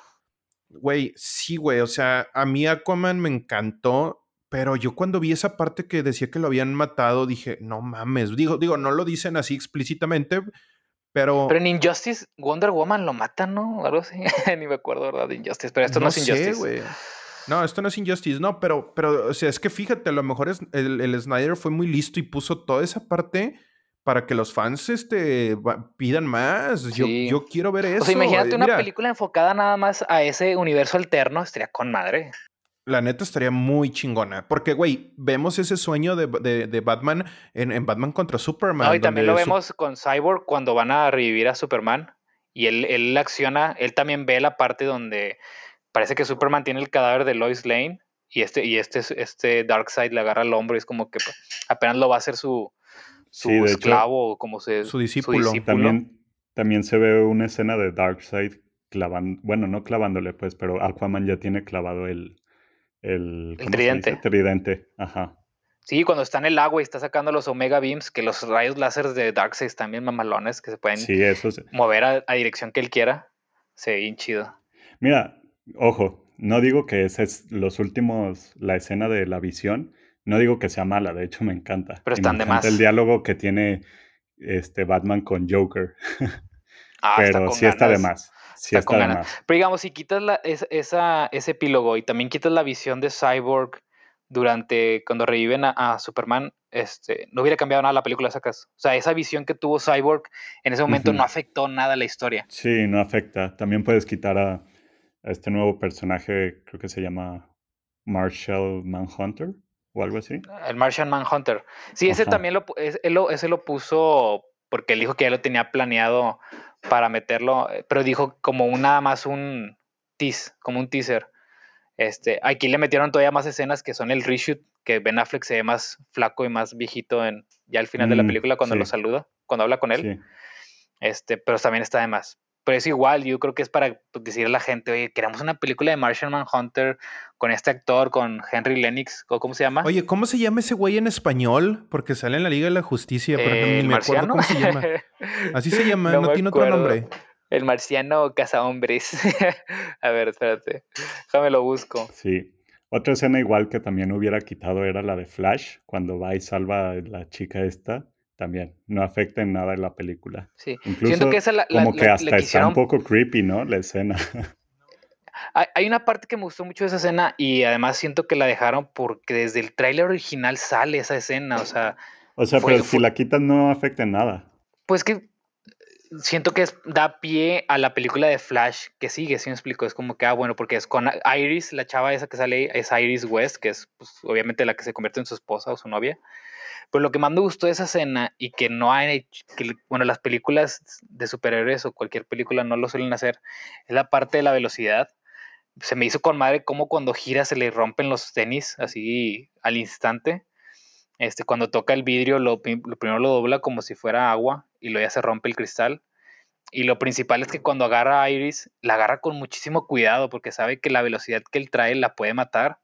Güey, sí, güey. O sea, a mí Aquaman me encantó. Pero yo cuando vi esa parte que decía que lo habían matado, dije, no mames. Digo, digo, no lo dicen así explícitamente, pero. Pero en Injustice, Wonder Woman lo matan, ¿no? Algo así. Ni me acuerdo, ¿verdad? De Injustice. Pero esto no, es sé, Injustice. güey. No, esto no es Injustice, no, pero, pero, o sea, es que fíjate, a lo mejor es, el, el Snyder fue muy listo y puso toda esa parte para que los fans este, pidan más. Yo, Sí. yo quiero ver eso. o sea, imagínate eh, una mira, película enfocada nada más a ese universo alterno. Estaría con madre. La neta estaría muy chingona. Porque, güey, vemos ese sueño de, de- de Batman en, en Batman contra Superman. No, y también lo vemos con Cyborg cuando van a revivir a Superman. Y él, él acciona, él también ve la parte donde parece que Superman tiene el cadáver de Lois Lane. Y este, y este, este Darkseid le agarra el hombro y es como que apenas lo va a hacer su, su Sí, hecho, esclavo o como se. su discípulo. También, también se ve una escena de Darkseid clavando, bueno, no clavándole, pues, pero Aquaman ya tiene clavado el, el, ¿cómo se tridente. Tridente, ajá. Sí, cuando está en el agua y está sacando los Omega Beams, que los rayos láser de Darkseid están bien mamalones, que se pueden Sí, eso es. mover a, a dirección que él quiera. Se ve bien chido. Mira, ojo, no digo que ese es los últimos, la escena de la visión, no digo que sea mala, de hecho me encanta. Pero están me de encanta más. el diálogo que tiene este Batman con Joker, Ah, pero sí está de más. Sí Está está, con de ganas. más. Pero digamos, si quitas la, es- esa, ese epílogo y también quitas la visión de Cyborg durante cuando reviven a, a Superman, este, no hubiera cambiado nada la película, sacas. O sea, esa visión que tuvo Cyborg en ese momento no afectó nada a la historia. Sí, no afecta. También puedes quitar a, a este nuevo personaje, creo que se llama Marshall Manhunter o algo así. El Martian Manhunter. Sí, ese también lo, pu- es- él lo, ese lo puso porque él dijo que ya lo tenía planeado para meterlo, eh, pero dijo como un, nada más un tease, como un teaser. Este, aquí le metieron todavía más escenas que son el reshoot, que Ben Affleck se ve más flaco y más viejito en ya al final de la Mm, película cuando lo saluda, cuando habla con él. Sí. Este, pero también está de más. Pero es igual, yo creo que es para decirle a la gente, oye, queremos una película de Martian Manhunter con este actor, con Henry Lennox, ¿o ¿cómo se llama? Oye, ¿cómo se llama ese güey en español? Porque sale en la Liga de la Justicia, pero Eh, ni ¿El me acuerdo cómo se llama. Así se llama, no, tiene otro nombre. El marciano cazahombres. a ver, espérate. Déjame lo busco. Sí. Otra escena igual que también hubiera quitado era la de Flash, cuando va y salva a la chica esta. También no afecta en nada en la película. Sí. Incluso Siento que esa la, la- como que hasta está un poco creepy, ¿no? La escena. Hay, hay una parte que me gustó mucho de esa escena y además siento que la dejaron porque desde el tráiler original sale esa escena. O sea, O sea, Fue- pero si fue- la quitan no afecta en nada. pues que siento que es- da pie a la película de Flash que sigue, si me explico. Es como que, ah, bueno, porque es con Iris, la chava esa que sale es Iris West, que es pues, obviamente la que se convierte en su esposa o su novia. Pero lo que más me gustó de esa escena y que no hay, que, bueno, las películas de superhéroes o cualquier película no lo suelen hacer, es la parte de la velocidad. Se me hizo con madre como cuando gira se le rompen los tenis así al instante. Este, cuando toca el vidrio, lo, lo primero lo dobla como si fuera agua y luego ya se rompe el cristal. Y lo principal es que cuando agarra a Iris, la agarra con muchísimo cuidado porque sabe que la velocidad que él trae la puede matar.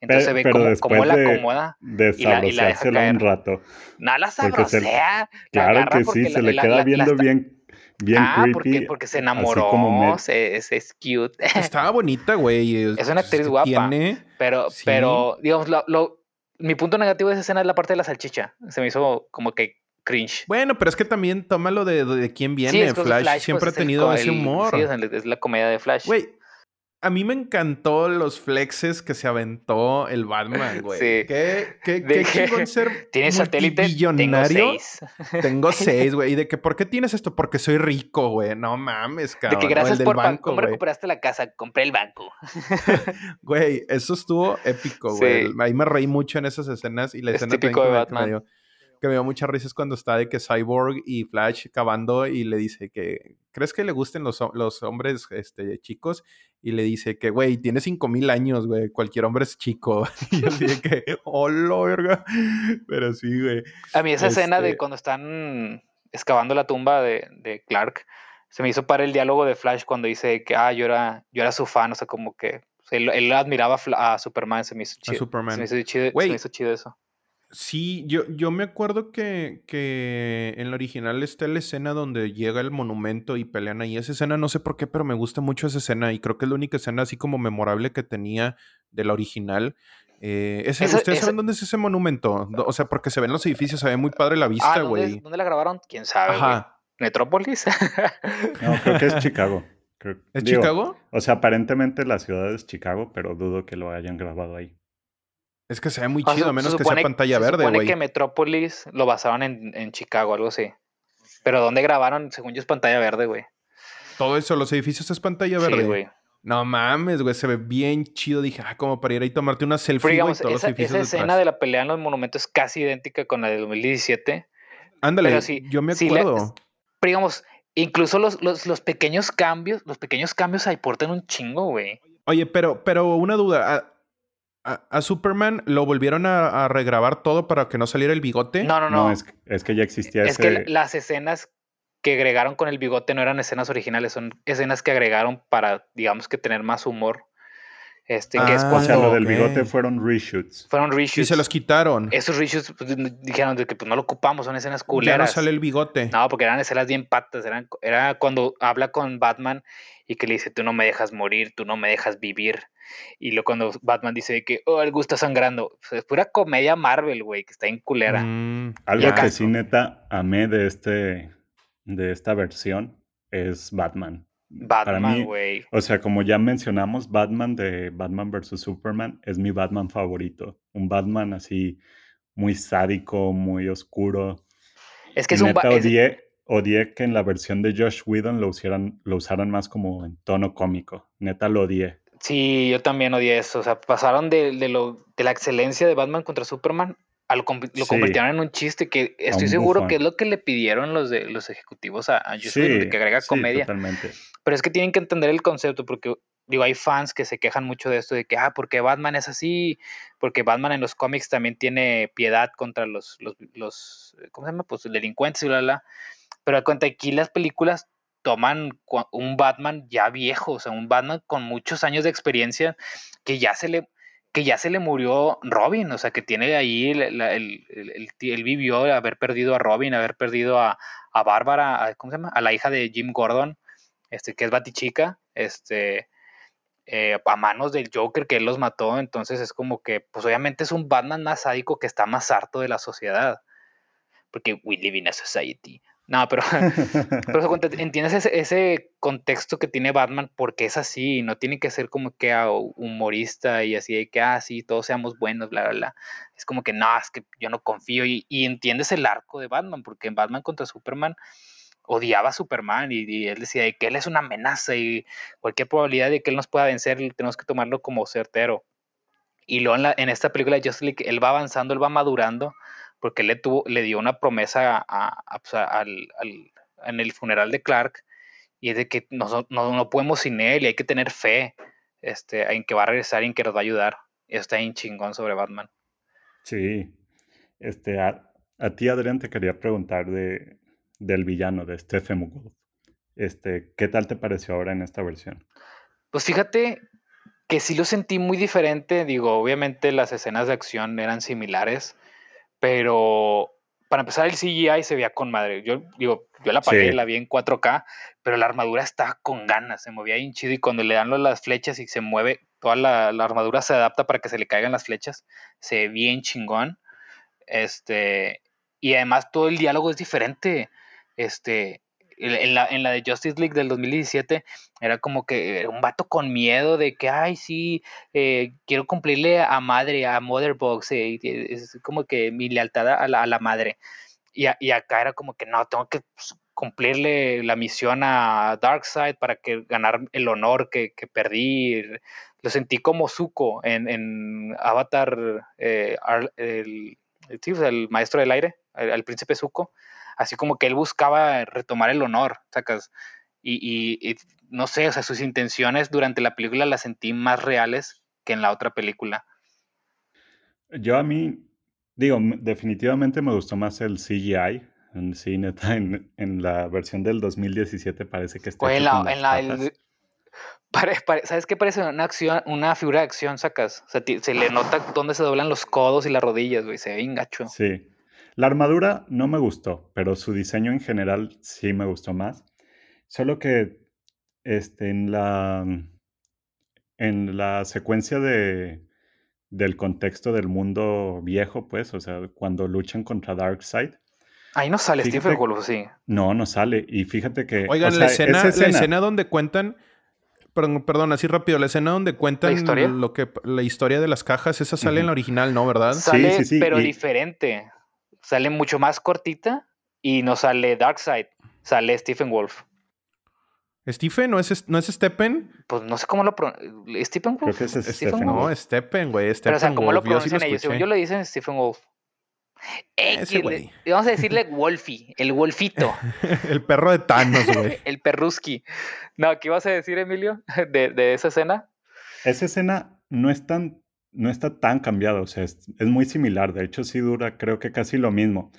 Entonces se ve pero cómo, después cómo la de- acomoda. De Y la- y la deja sabroseársela un rato. Nada la se- sabrosea. la Claro que sí, la- se le queda viendo bien, bien ah, creepy. porque, porque se enamoró, como me- se- es, es cute. Estaba bonita, güey. Es una actriz guapa. Tiene... Pero, Sí. pero, digamos, lo, lo- mi punto negativo de esa escena es la parte de la salchicha. Se me hizo como que cringe. Bueno, pero es que también tómalo de, de quién viene. Flash, pues, siempre ha el tenido co- ese el- humor. Sí, es, el- es la comedia de Flash. Güey, a mí me encantó los flexes que se aventó el Batman, güey. Sí. Qué, qué, De qué que chingón ser ¿Tienes satélite? Tengo seis. Tengo seis, güey. Y de que, ¿por qué tienes esto? Porque soy rico, güey. No mames, De cabrón. que O el gracias del por... banco, ¿Cómo güey. recuperaste la casa? Compré el banco. Güey, eso estuvo épico, güey. Sí. Ahí me reí mucho en esas escenas y la Es escena típico también de que me- que Batman. dio- que me dio muchas risas cuando está de que Cyborg y Flash cavando y le dice que, ¿crees que le gusten los, los hombres este, chicos? Y le dice que, güey, tiene 5000 años, güey, cualquier hombre es chico. Y yo de que, hola, verga. Pero sí, güey. A mí esa escena de Este- cuando están excavando la tumba de, de Clark, se me hizo para el diálogo de Flash cuando dice que, ah, yo era, yo era su fan, o sea, como que sea, él, él admiraba a, a Superman, se me hizo chido. Superman. Se me hizo chido, se me hizo chido eso. Sí, yo, yo me acuerdo que, que en la original está la escena donde llega el monumento y pelean ahí. Esa escena no sé por qué, pero me gusta mucho esa escena y creo que es la única escena así como memorable que tenía de la original. Eh, ese- Esa- ¿Ustedes esa- saben dónde es ese monumento? O sea, porque se ven los edificios, se ve muy padre la Ah, vista, ¿dónde, güey. ¿dónde la grabaron? ¿Quién sabe? Ajá. ¿Metrópolis? No, creo que es Chicago. Creo- ¿Es digo, Chicago? O sea, aparentemente la ciudad es Chicago, pero dudo que lo hayan grabado ahí. Es que se ve muy O chido, a menos que sea supone- pantalla se verde, supone güey. que Metrópolis lo basaron en, en Chicago, algo así. Pero ¿dónde grabaron? Según yo es pantalla verde, güey. Todo eso, los edificios es pantalla Sí, verde. güey. no mames, güey, se ve bien chido. Dije, ah, como para ir ahí y tomarte una selfie, Pero digamos, todos los esa, edificios esa escena detrás. de la pelea en los monumentos es casi idéntica con la del 2017. Ándale, pero sí- yo me sí acuerdo. Pero digamos, incluso los, los, los pequeños cambios, los pequeños cambios aportan un chingo, güey. Oye, pero, pero una duda. ¿A, Superman lo volvieron a, a regrabar todo para que no saliera el bigote? No, no, No, no. es, que- es que ya existía Es ese... que la- las escenas que agregaron con el bigote no eran escenas originales, son escenas que agregaron para, digamos que tener más humor. Este, que es Ah, O sea, cuando lo del bigote fueron reshoots. fueron Y reshoots. se los quitaron. Esos reshoots pues, dijeron de que pues, no lo ocupamos, son escenas ya no culeras. sale el bigote. No, porque eran escenas bien patas. Eran, era cuando habla con Batman y que le dice, tú no me dejas morir, tú no me dejas vivir. Y luego cuando Batman dice que, oh, el gusto sangrando. Es pura comedia Marvel, güey, que está en culera. Mm, Algo que sí neta amé de este de esta versión es Batman. Batman, güey. o sea, como ya mencionamos, Batman de Batman vs. Superman es mi Batman favorito. Un Batman así muy sádico, muy oscuro. Es que Y es un... neta es- odié, odié que en la versión de Josh Whedon lo usaran, lo usaran más como en tono cómico. Neta lo odié. Sí, yo también odié eso. O sea, pasaron de, de lo, de la excelencia de Batman contra Superman a lo, lo Sí. convirtieron en un chiste que estoy seguro bufón. que es lo que le pidieron los de los ejecutivos a, a Joss Sí, Whedon, de que agrega sí, comedia. totalmente. Pero es que tienen que entender el concepto porque, digo, hay fans que se quejan mucho de esto, de que, ah, porque Batman es así, porque Batman en los cómics también tiene piedad contra los, los, los ¿cómo se llama? Pues delincuentes y bla, bla. Pero cuenta, aquí las películas toman un Batman ya viejo, o sea, un Batman con muchos años de experiencia que ya se le que ya se le murió Robin, o sea, que tiene ahí el, el, el- vivió haber perdido a Robin, haber perdido a, a Bárbara, a- ¿cómo se llama? A la hija de Jim Gordon, este, que es Batichica, este, eh, a manos del Joker que él los mató, entonces es como que, pues obviamente es un Batman más sádico que está más harto de la sociedad, porque we live in a society. No, pero, pero entiendes ese, ese contexto que tiene Batman porque es así, no tiene que ser como que ah, humorista y así de que, ah, sí, todos seamos buenos, bla, bla, bla. Es como que no, es que yo no confío y, y entiendes el arco de Batman, porque en Batman contra Superman odiaba a Superman y, él decía de que él es una amenaza y cualquier probabilidad de que él nos pueda vencer tenemos que tomarlo como certero. Y luego en, en esta película de Justice League, él va avanzando, él va madurando, porque él le, tuvo, le dio una promesa a- a- pues, a- al- al- en el funeral de Clark, y es de que no, no, no podemos sin él y hay que tener fe este, en que va a regresar y en que nos va a ayudar. Eso está bien chingón sobre Batman. Sí. Este, a, a ti, Adrián, te quería preguntar de, del villano, de Stephen Wolf. Este, ¿qué tal te pareció ahora en esta versión? Pues fíjate que sí lo sentí muy diferente. Digo, obviamente las escenas de acción eran similares, pero, para empezar el CGI se veía con madre. Yo digo, yo la pagué, Sí. la vi en 4K, pero la armadura está con ganas, se movía bien chido y cuando le dan las flechas y se mueve, toda la, la armadura se adapta para que se le caigan las flechas, se ve bien chingón. Este, y además todo el diálogo es diferente. Este, en la, en la de Justice League del 2017 era como que un vato con miedo de que, ay, sí, eh, quiero cumplirle a madre, a Motherbox, eh, es como que mi lealtad a la, a la madre. Y, a- y acá era como que no, tengo que pues, cumplirle la misión a Darkseid para que ganar el honor que, que perdí. Lo sentí como Zuko en, en Avatar, eh, el, el- el maestro del aire, el, el príncipe Zuko. Así como que él buscaba retomar el honor, sacas. Y, y- y no sé, o sea, sus intenciones durante la película las sentí más reales que en la otra película. Yo a mí, digo, definitivamente me gustó más el CGI. En, sí, neta, en, en la versión del 2017 parece que está en la, en la- el- pare- pare- ¿sabes qué parece una acción, una figura de acción, sacas? O sea, se le nota dónde se doblan los codos y las rodillas, güey, se ve bien gacho. Sí. La armadura no me gustó, pero su diseño en general sí me gustó más. Solo que este, en la, en la secuencia de, del contexto del mundo viejo, pues, o sea, cuando luchan contra Darkseid, Ahí no sale Fíjate- Stephen Wolf, sí. no, no sale. Y fíjate que... o Oigan, sea, la, escena, la escena donde cuentan. Perdón, perdón, así rápido. La escena donde cuentan historia? lo que la historia de las cajas, esa sale en la original, ¿no? ¿Verdad? Sale, sí, sí, pero y- diferente. Sale mucho más cortita y no sale Darkseid, sale Stephen Wolf. Stephen, ¿no es, no es Stephen? Pues no sé cómo lo pronuncian. ¿Stephen Creo Wolf? que ese es Stephen Stephen Wolf. No, Stephen, güey. Stephen Pero, o sea, ¿cómo lo Wolf. Yo sí pronuncian ellos? Según yo le dicen Stephen Wolf. Ese X, le- güey. vamos a decirle Wolfie, el Wolfito, El perro de Thanos, güey. el perruski. No, ¿qué ibas a decir, Emilio, de, de esa escena? Esa escena no es tan, no está tan cambiada, o sea, es, es muy similar. De hecho, sí dura, creo que casi lo mismo.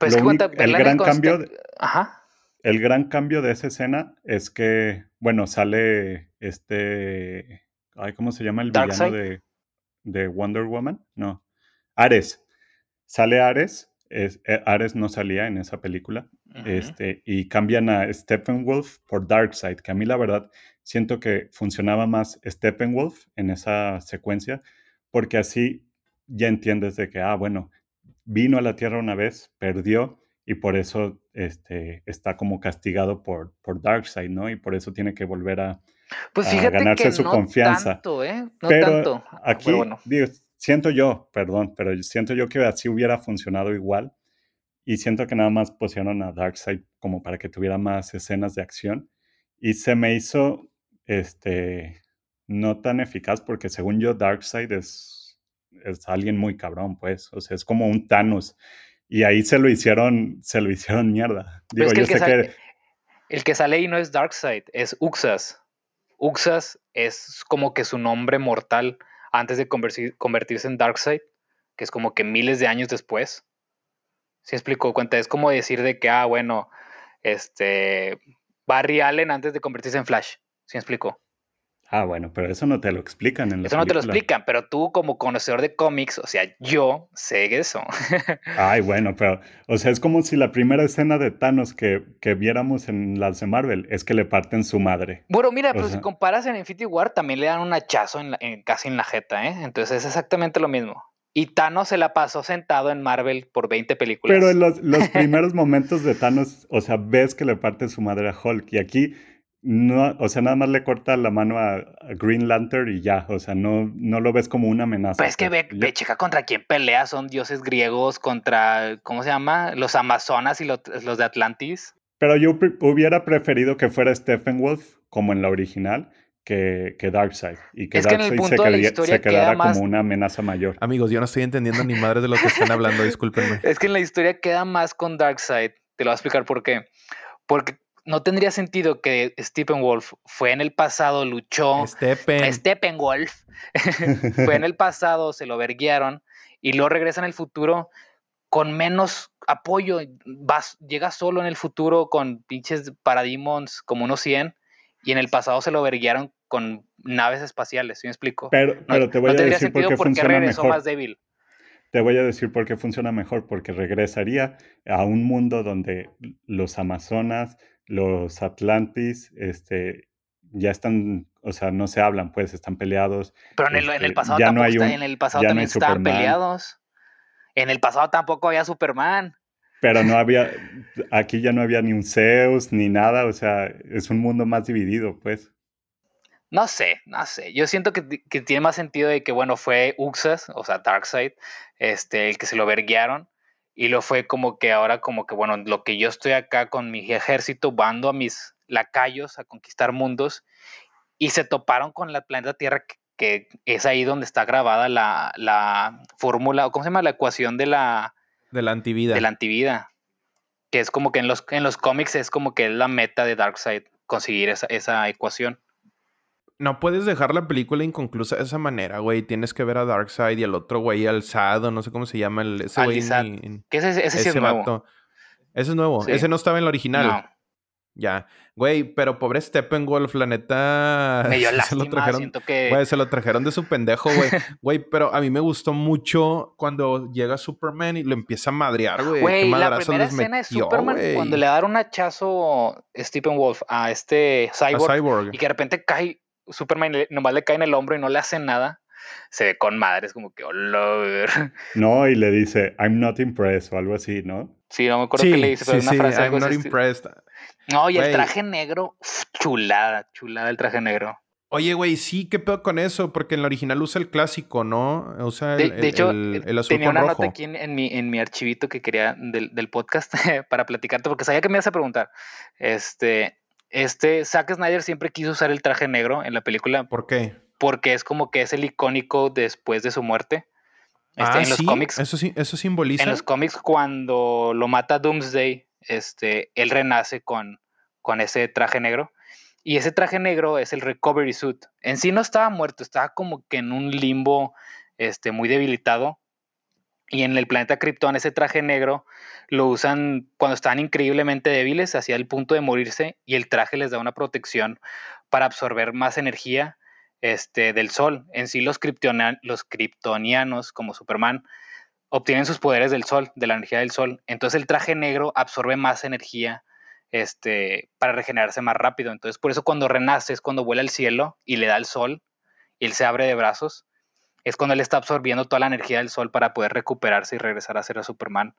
Lo que cuenta, único- el gran cambio Ajá. El gran cambio de esa escena es que, bueno, sale este, ay, ¿cómo se llama el villano de, de Wonder Woman? No, Ares. Sale Ares. es- eh, Ares no salía en esa película. Este, y cambian a Steppenwolf por Darkseid, que a mí la verdad siento que funcionaba más Steppenwolf en esa secuencia, porque así ya entiendes de que, ah, bueno, vino a la Tierra una vez, perdió, y por eso este, está como castigado por, por Darkseid, ¿no? Y por eso tiene que volver a... Pues a ganarse que su no confianza. tanto, ¿eh? No pero tanto. aquí, Pero bueno. digo, siento yo, perdón, pero siento yo que así hubiera funcionado igual. Y siento que nada más pusieron a Darkseid como para que tuviera más escenas de acción. Y se me hizo este, no tan eficaz porque según yo Darkseid es, es alguien muy cabrón, pues. O sea, es como un Thanos. Y ahí se lo hicieron, se lo hicieron mierda. Digo, yo el que, sé sale, que... el que sale ahí no es Darkseid, es Uxas. Uxas es como que su nombre mortal antes de convertirse en Darkseid, que es como que miles de años después. ¿Sí explico? Cuenta, es como decir de que, ah, bueno, este, Barry Allen antes de convertirse en Flash. ¿Sí me explico? Ah, bueno, pero eso no te lo explican en la Eso no te lo película. explican, pero tú como conocedor de cómics, o sea, yo sé eso. Ay, bueno, pero, o sea, es como si la primera escena de Thanos que, que viéramos en las de Marvel es que le parten su madre. Bueno, mira, O pero si sea- comparas en Infinity War, también le dan un hachazo en la- en- casi en la jeta, ¿eh? Entonces es exactamente lo mismo. Y Thanos se la pasó sentado en Marvel por 20 películas. Pero en los, los primeros momentos de Thanos, o sea, ves que le parte su madre a Hulk. Y aquí, no, o sea, nada más le corta la mano a, a Green Lantern y ya. O sea, no, no lo ves como una amenaza. Pues es que ve, pues. ve, Yo- checa contra quién pelea, son dioses griegos contra, ¿cómo se llama? Los amazonas y lo- los de Atlantis. Pero yo pre- hubiera preferido que fuera Steppenwolf, como en la original, que, que Darkseid. Y que Es Darkseid se, quedaría- quedara queda más- como una amenaza mayor. Amigos, yo no estoy entendiendo ni madres de lo que están hablando, discúlpenme. Es que en la historia queda más con Darkseid. Te lo voy a explicar por qué. Porque no tendría sentido que Steppenwolf fue en el pasado, luchó. Stephen. Steppenwolf fue en el pasado, se lo verguiaron y luego regresa en el futuro con menos apoyo. Vas, llega solo en el futuro con pinches parademons como unos 100 y en el pasado se lo verguiaron con naves espaciales, ¿sí me explico? Pero, No- pero te voy no a tendría decir por sentido qué por qué funciona regresó mejor. más débil. te voy a decir por qué funciona mejor, porque regresaría a un mundo donde los Amazonas, los Atlantis, este, ya están, o sea, no se hablan, pues, están peleados. Pero en el, en el pasado, ya no tampoco está- un- en el pasado no también estaban Superman. peleados. En el pasado tampoco había Superman. Pero no había, aquí ya no había ni un Zeus ni nada, o sea, es un mundo más dividido, pues. No sé, no sé. Yo siento que, que tiene más sentido de que, bueno, fue Uxas, o sea, Darkseid, este, el que se lo verguiaron. Y lo fue como que ahora, como que, bueno, lo que yo estoy acá con mi ejército, bando a mis lacayos a conquistar mundos. Y se toparon con la planeta Tierra, que, que es ahí donde está grabada la, la fórmula, o ¿cómo se llama? La ecuación de la, De la antivida. de la antivida. Que es como que en los, en los cómics es como que es la meta de Darkseid conseguir esa, esa ecuación. No puedes dejar la película inconclusa de esa manera, güey. Tienes que ver a Darkseid y al otro güey alzado, no sé cómo se llama el, ese güey. Que ese, ese, sí es ese nuevo. Ese es nuevo. Sí. Ese no estaba en la original. No, Ya. Güey, pero pobre Steppenwolf, la neta. me dio se lástima. lo trajeron. Siento que. Güey, se lo trajeron de su pendejo, güey. Güey, pero a mí me gustó mucho cuando llega Superman y lo empieza a madrear, güey. Qué Güey, la primera escena de metió, Superman, güey. cuando le da un hachazo Stephen Wolf a este A Cyborg, Cyborg. y que de repente cae Superman, nomás le cae en el hombro y no le hace nada, se ve con madre. Es como que, hola, ver. No, y le dice, I'm not impressed o algo así, ¿no? Sí, no me acuerdo Sí, qué le dice, pero sí, una sí, frase. I'm not así, impressed. No, y el traje negro, chulada, chulada el traje negro. Oye, güey, sí, ¿qué pedo con eso? Porque en la original usa el clásico, ¿no? Usa De, el, de el- hecho, el- el azul tenía con una rojo. nota aquí en, en mi, en mi archivito que quería del, del podcast para platicarte, porque sabía que me ibas a preguntar. Este, este, Zack Snyder siempre quiso usar el traje negro en la película ¿Por qué? porque es como que es el icónico después de su muerte. Este, ah, en los sí, cómics, Eso, eso simboliza. en los cómics cuando lo mata Doomsday, este, él renace con, con ese traje negro. Y ese traje negro es el recovery suit. En sí no estaba muerto, estaba como que en un limbo este, muy debilitado. Y en el planeta Krypton ese traje negro lo usan cuando están increíblemente débiles, hacia el punto de morirse, y el traje les da una protección para absorber más energía este, del sol. En sí los, kryptonian- los kryptonianos, como Superman, obtienen sus poderes del sol, de la energía del sol. Entonces el traje negro absorbe más energía este, para regenerarse más rápido. Entonces por eso cuando renace es cuando vuela al cielo y le da el sol y él se abre de brazos. Es cuando él está absorbiendo toda la energía del sol para poder recuperarse y regresar a ser a Superman.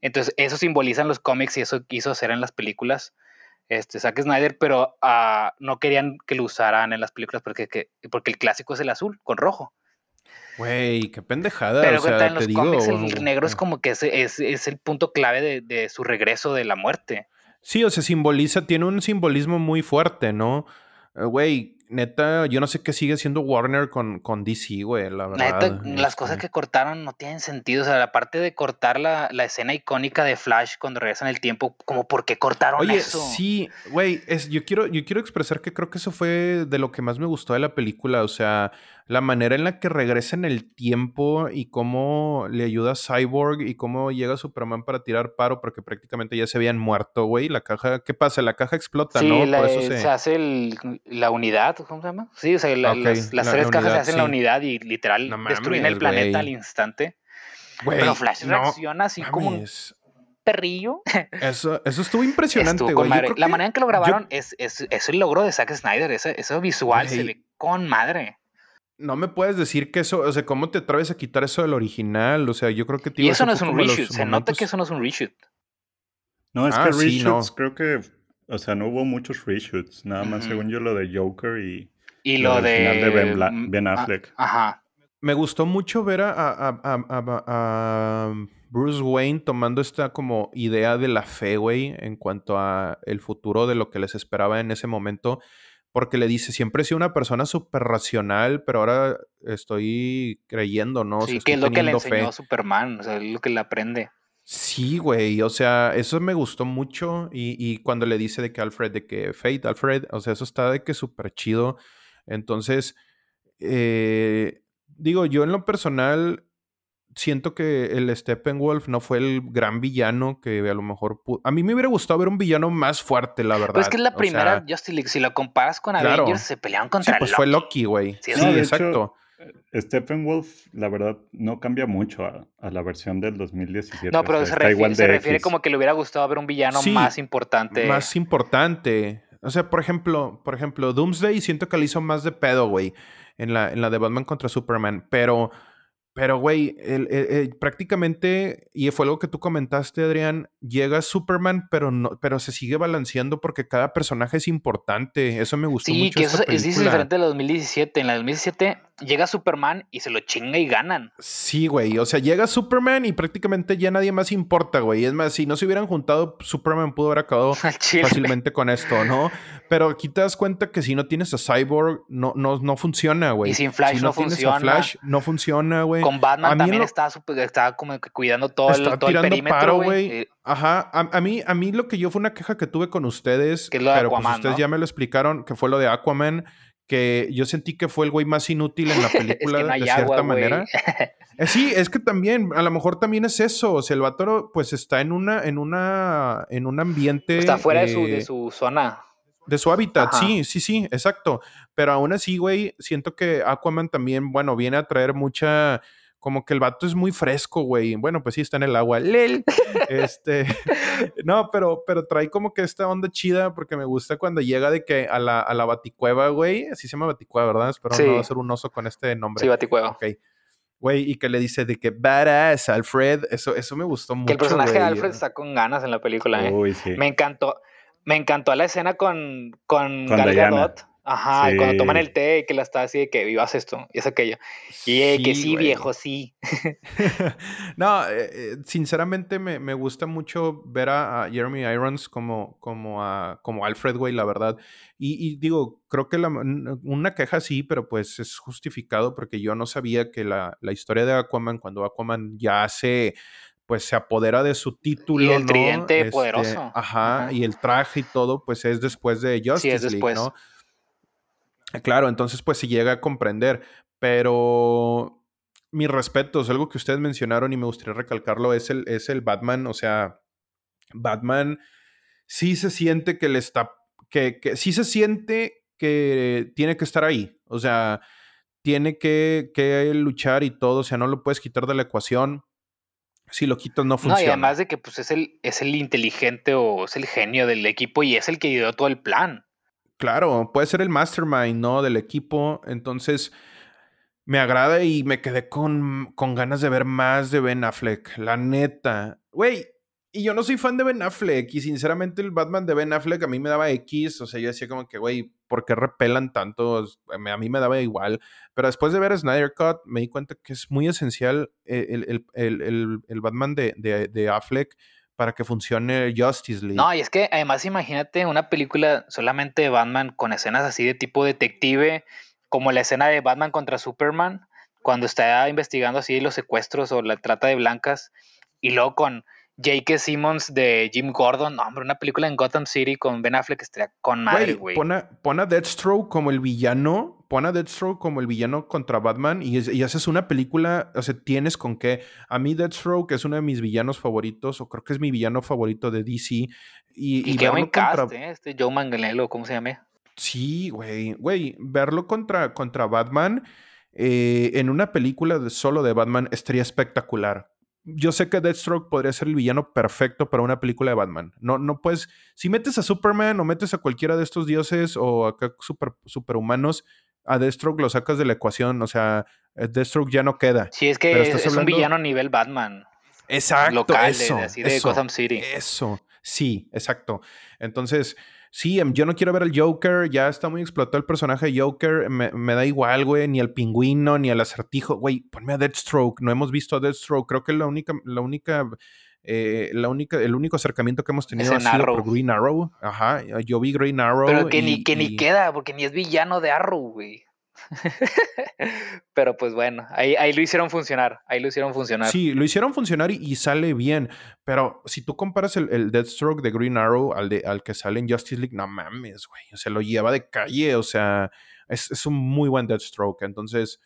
Entonces eso simboliza en los cómics y eso quiso hacer en las películas. Este, Zack Snyder, pero ah, no querían que lo usaran en las películas porque, que- porque el clásico es el azul con rojo. Güey, qué pendejada. Pero o sea, cuenta, en te los digo. cómics el negro es como que es, es, es el punto clave de, de su regreso de la muerte. Sí, o sea, simboliza, tiene un simbolismo muy fuerte, ¿no? Eh, Güey, neta, yo no sé qué sigue siendo Warner con, con DC, güey, la verdad. neta, las cosas este. que cortaron no tienen sentido. O sea, aparte de cortar la, la escena icónica de Flash cuando regresan el tiempo, como por qué cortaron Oye, eso. sí, güey, es, yo, quiero, yo quiero expresar que creo que eso fue de lo que más me gustó de la película, o sea, la manera en la que regresa en el tiempo y cómo le ayuda a Cyborg y cómo llega Superman para tirar paro, porque prácticamente ya se habían muerto, güey, la caja, ¿qué pasa? La caja explota, Sí, ¿no? la- Por eso se... se... hace el- la unidad, ¿cómo se llama? Sí, o sea, la- las, las la- tres la cajas se hacen la sí. unidad y literal No destruyen el planeta al instante. Pero Flash no reacciona así como un perrillo. Eso, eso estuvo impresionante, güey. Yo La que- manera en que lo yo- grabaron es, es, es el logro de Zack Snyder. Ese, eso visual se ve con madre. No me puedes decir que eso, o sea, ¿cómo te atreves a quitar eso del original? O sea, yo creo que Y tío, eso no es un reshoot. Se nota que eso no es un reshoot. No, es Ah, que sí, no. reshoots, creo que, o sea, no hubo muchos reshoots, nada más según yo lo de Joker y Y lo lo, de. final de Ben, Bla- mm, Ben ah, Affleck. Ajá. Me gustó mucho ver a, a- a- a- a- a Bruce Wayne tomando esta como idea de la fe, güey, en cuanto a el futuro de lo que les esperaba en ese momento. Porque le dice, siempre he sido una persona súper racional, pero ahora estoy creyendo, ¿no? O sea, sí, que es lo que le teniendo fe. enseñó Superman. O sea, es lo que le aprende. Sí, güey, o sea, eso me gustó mucho y, y cuando le dice de que Alfred, de que Fate, Alfred, o sea, eso está de que súper chido. Entonces, eh, digo, yo en lo personal siento que el Steppenwolf no fue el gran villano que a lo mejor... pu- A mí me hubiera gustado ver un villano más fuerte, la verdad. Pero es que es la o primera sea, Justice League. Si lo comparas con claro. Avengers, se pelearon sí, contra pues fue Loki. Loki, güey. Sí, Sí, de exacto. hecho, Steppenwolf, la verdad, no cambia mucho a, la versión del 2017. No, pero se, refiere, como que le hubiera gustado ver un villano más importante. Más importante. O sea, por ejemplo, por ejemplo, Doomsday siento que le hizo más de pedo, güey, en la, en la de Batman contra Superman. Pero pero, güey, prácticamente, y fue algo que tú comentaste, Adrián, llega Superman, pero no, pero se sigue balanceando porque cada personaje es importante. Eso me gustó mucho. Sí, que eso es diferente de la 2017. En la 2017 llega Superman y se lo chinga y ganan. Sí, güey. O sea, llega Superman y prácticamente ya nadie más importa, güey. Es más, si no se hubieran juntado, Superman pudo haber acabado fácilmente con esto, ¿no? Pero aquí te das cuenta que si no tienes a Cyborg, no, no, no funciona, güey. Y sin Flash si no, funciona. Flash, no funciona, güey. Con Batman también está, está como que cuidando todo, el, todo el perímetro, güey. Eh, Ajá, a, mí, a mí lo que yo fue una queja que tuve con ustedes, que pero pues ustedes ya me lo explicaron, que fue lo de Aquaman, que yo sentí que fue el güey más inútil en la película de cierta manera. Eh, sí, es que también, a lo mejor también es eso. O sea, el vato pues está en una, en una, en un ambiente. Está fuera de, su, de eh, su zona. De su hábitat, sí, sí, sí, exacto. Pero aún así, güey, siento que Aquaman también, bueno, viene a traer mucha como que el vato es muy fresco, güey. Bueno, pues sí, está en el agua. Lel. Este, no, pero, pero trae como que esta onda chida porque me gusta cuando llega de que a la, a la baticueva, güey. Así se llama baticueva, ¿verdad? Espero no va a ser un oso con este nombre. Sí, baticueva. Ok. Güey, y que le dice de que badass, Alfred. Eso, eso me gustó mucho. Que el personaje de Alfred está con ganas en la película, ¿eh? Uy, sí. Me encantó. Me encantó la escena con, con, con Gal Gadot Ajá, y cuando toman el té, que la está así de que vivas esto y es aquello. Y eh, que sí, viejo, sí. no, eh, eh, sinceramente me, me, gusta mucho ver a, Jeremy Irons como, como, a, como Alfred, güey, la verdad. Y, digo, creo que la, una queja sí, pero pues es justificado porque yo no sabía que la, la historia de Aquaman, cuando Aquaman ya se pues se apodera de su título. Y el tridente este, poderoso. Ajá, y el traje y todo, pues es después de Justice sí, League, ¿no? Claro, entonces pues se llega a comprender, pero mi respeto es algo que ustedes mencionaron y me gustaría recalcarlo, es el, es el Batman, o sea, Batman sí se siente que le está, que, que sí se siente que tiene que estar ahí, o sea, tiene que, que luchar y todo, o sea, no lo puedes quitar de la ecuación, si lo quitas no funciona. No, y además de que pues es el, es el inteligente o es el genio del equipo y es el que dio todo el plan. Claro, puede ser el mastermind, ¿no? Del equipo. Entonces, me agrada y me quedé con, con ganas de ver más de Ben Affleck. La neta. Güey, y yo no soy fan de Ben Affleck. Y sinceramente, el Batman de Ben Affleck a mí me daba X. O sea, yo decía como que, güey, ¿por qué repelan tanto? A mí me daba igual. Pero después de ver Snyder Cut, me di cuenta que es muy esencial el, el, Batman de, de, de Affleck para que funcione Justice League. No, y es que además imagínate una película solamente de Batman con escenas así de tipo detective, como la escena de Batman contra Superman, cuando está investigando así los secuestros o la trata de blancas, y luego con J.K. Simmons de Jim Gordon, no, hombre, una película en Gotham City con Ben Affleck estaría con madre, güey. Pon, a, Deathstroke como el villano, pon a Deathstroke como el villano contra Batman y, y, haces una película, o sea, tienes con qué. A mí Deathstroke es uno de mis villanos favoritos, o creo que es mi villano favorito de DC. Y, y, y qué buen cast, ¿eh? Este Joe Manganiello, ¿cómo se llama? Sí, güey, güey, verlo contra, contra Batman eh, en una película de, solo de Batman estaría espectacular yo sé que Deathstroke podría ser el villano perfecto para una película de Batman. No, no puedes. Si metes a Superman o metes a cualquiera de estos dioses o a super, superhumanos, a Deathstroke lo sacas de la ecuación. O sea, eh, Deathstroke ya no queda. Sí, es que es, un villano a nivel Batman. Exacto. Local, eso, de, así de Gotham City. Eso, sí, exacto. Entonces, sí, em, yo no quiero ver al Joker, ya está muy explotado el personaje de Joker, me, da igual, güey, ni al pingüino, ni al acertijo, güey, ponme a Deathstroke, no hemos visto a Deathstroke, creo que la única, la única, eh, la única, el único acercamiento que hemos tenido ha sido por Green Arrow, ajá, yo vi Green Arrow. Pero que, ni, que ni queda, porque ni es villano de Arrow, güey. Pero pues bueno, ahí, ahí, lo hicieron funcionar, ahí lo hicieron funcionar. Sí, lo hicieron funcionar y, sale bien, pero si tú comparas el, el, Deathstroke de Green Arrow al, de, al que sale en Justice League, no mames, güey, se lo lleva de calle, o sea, es, es un muy buen Deathstroke, entonces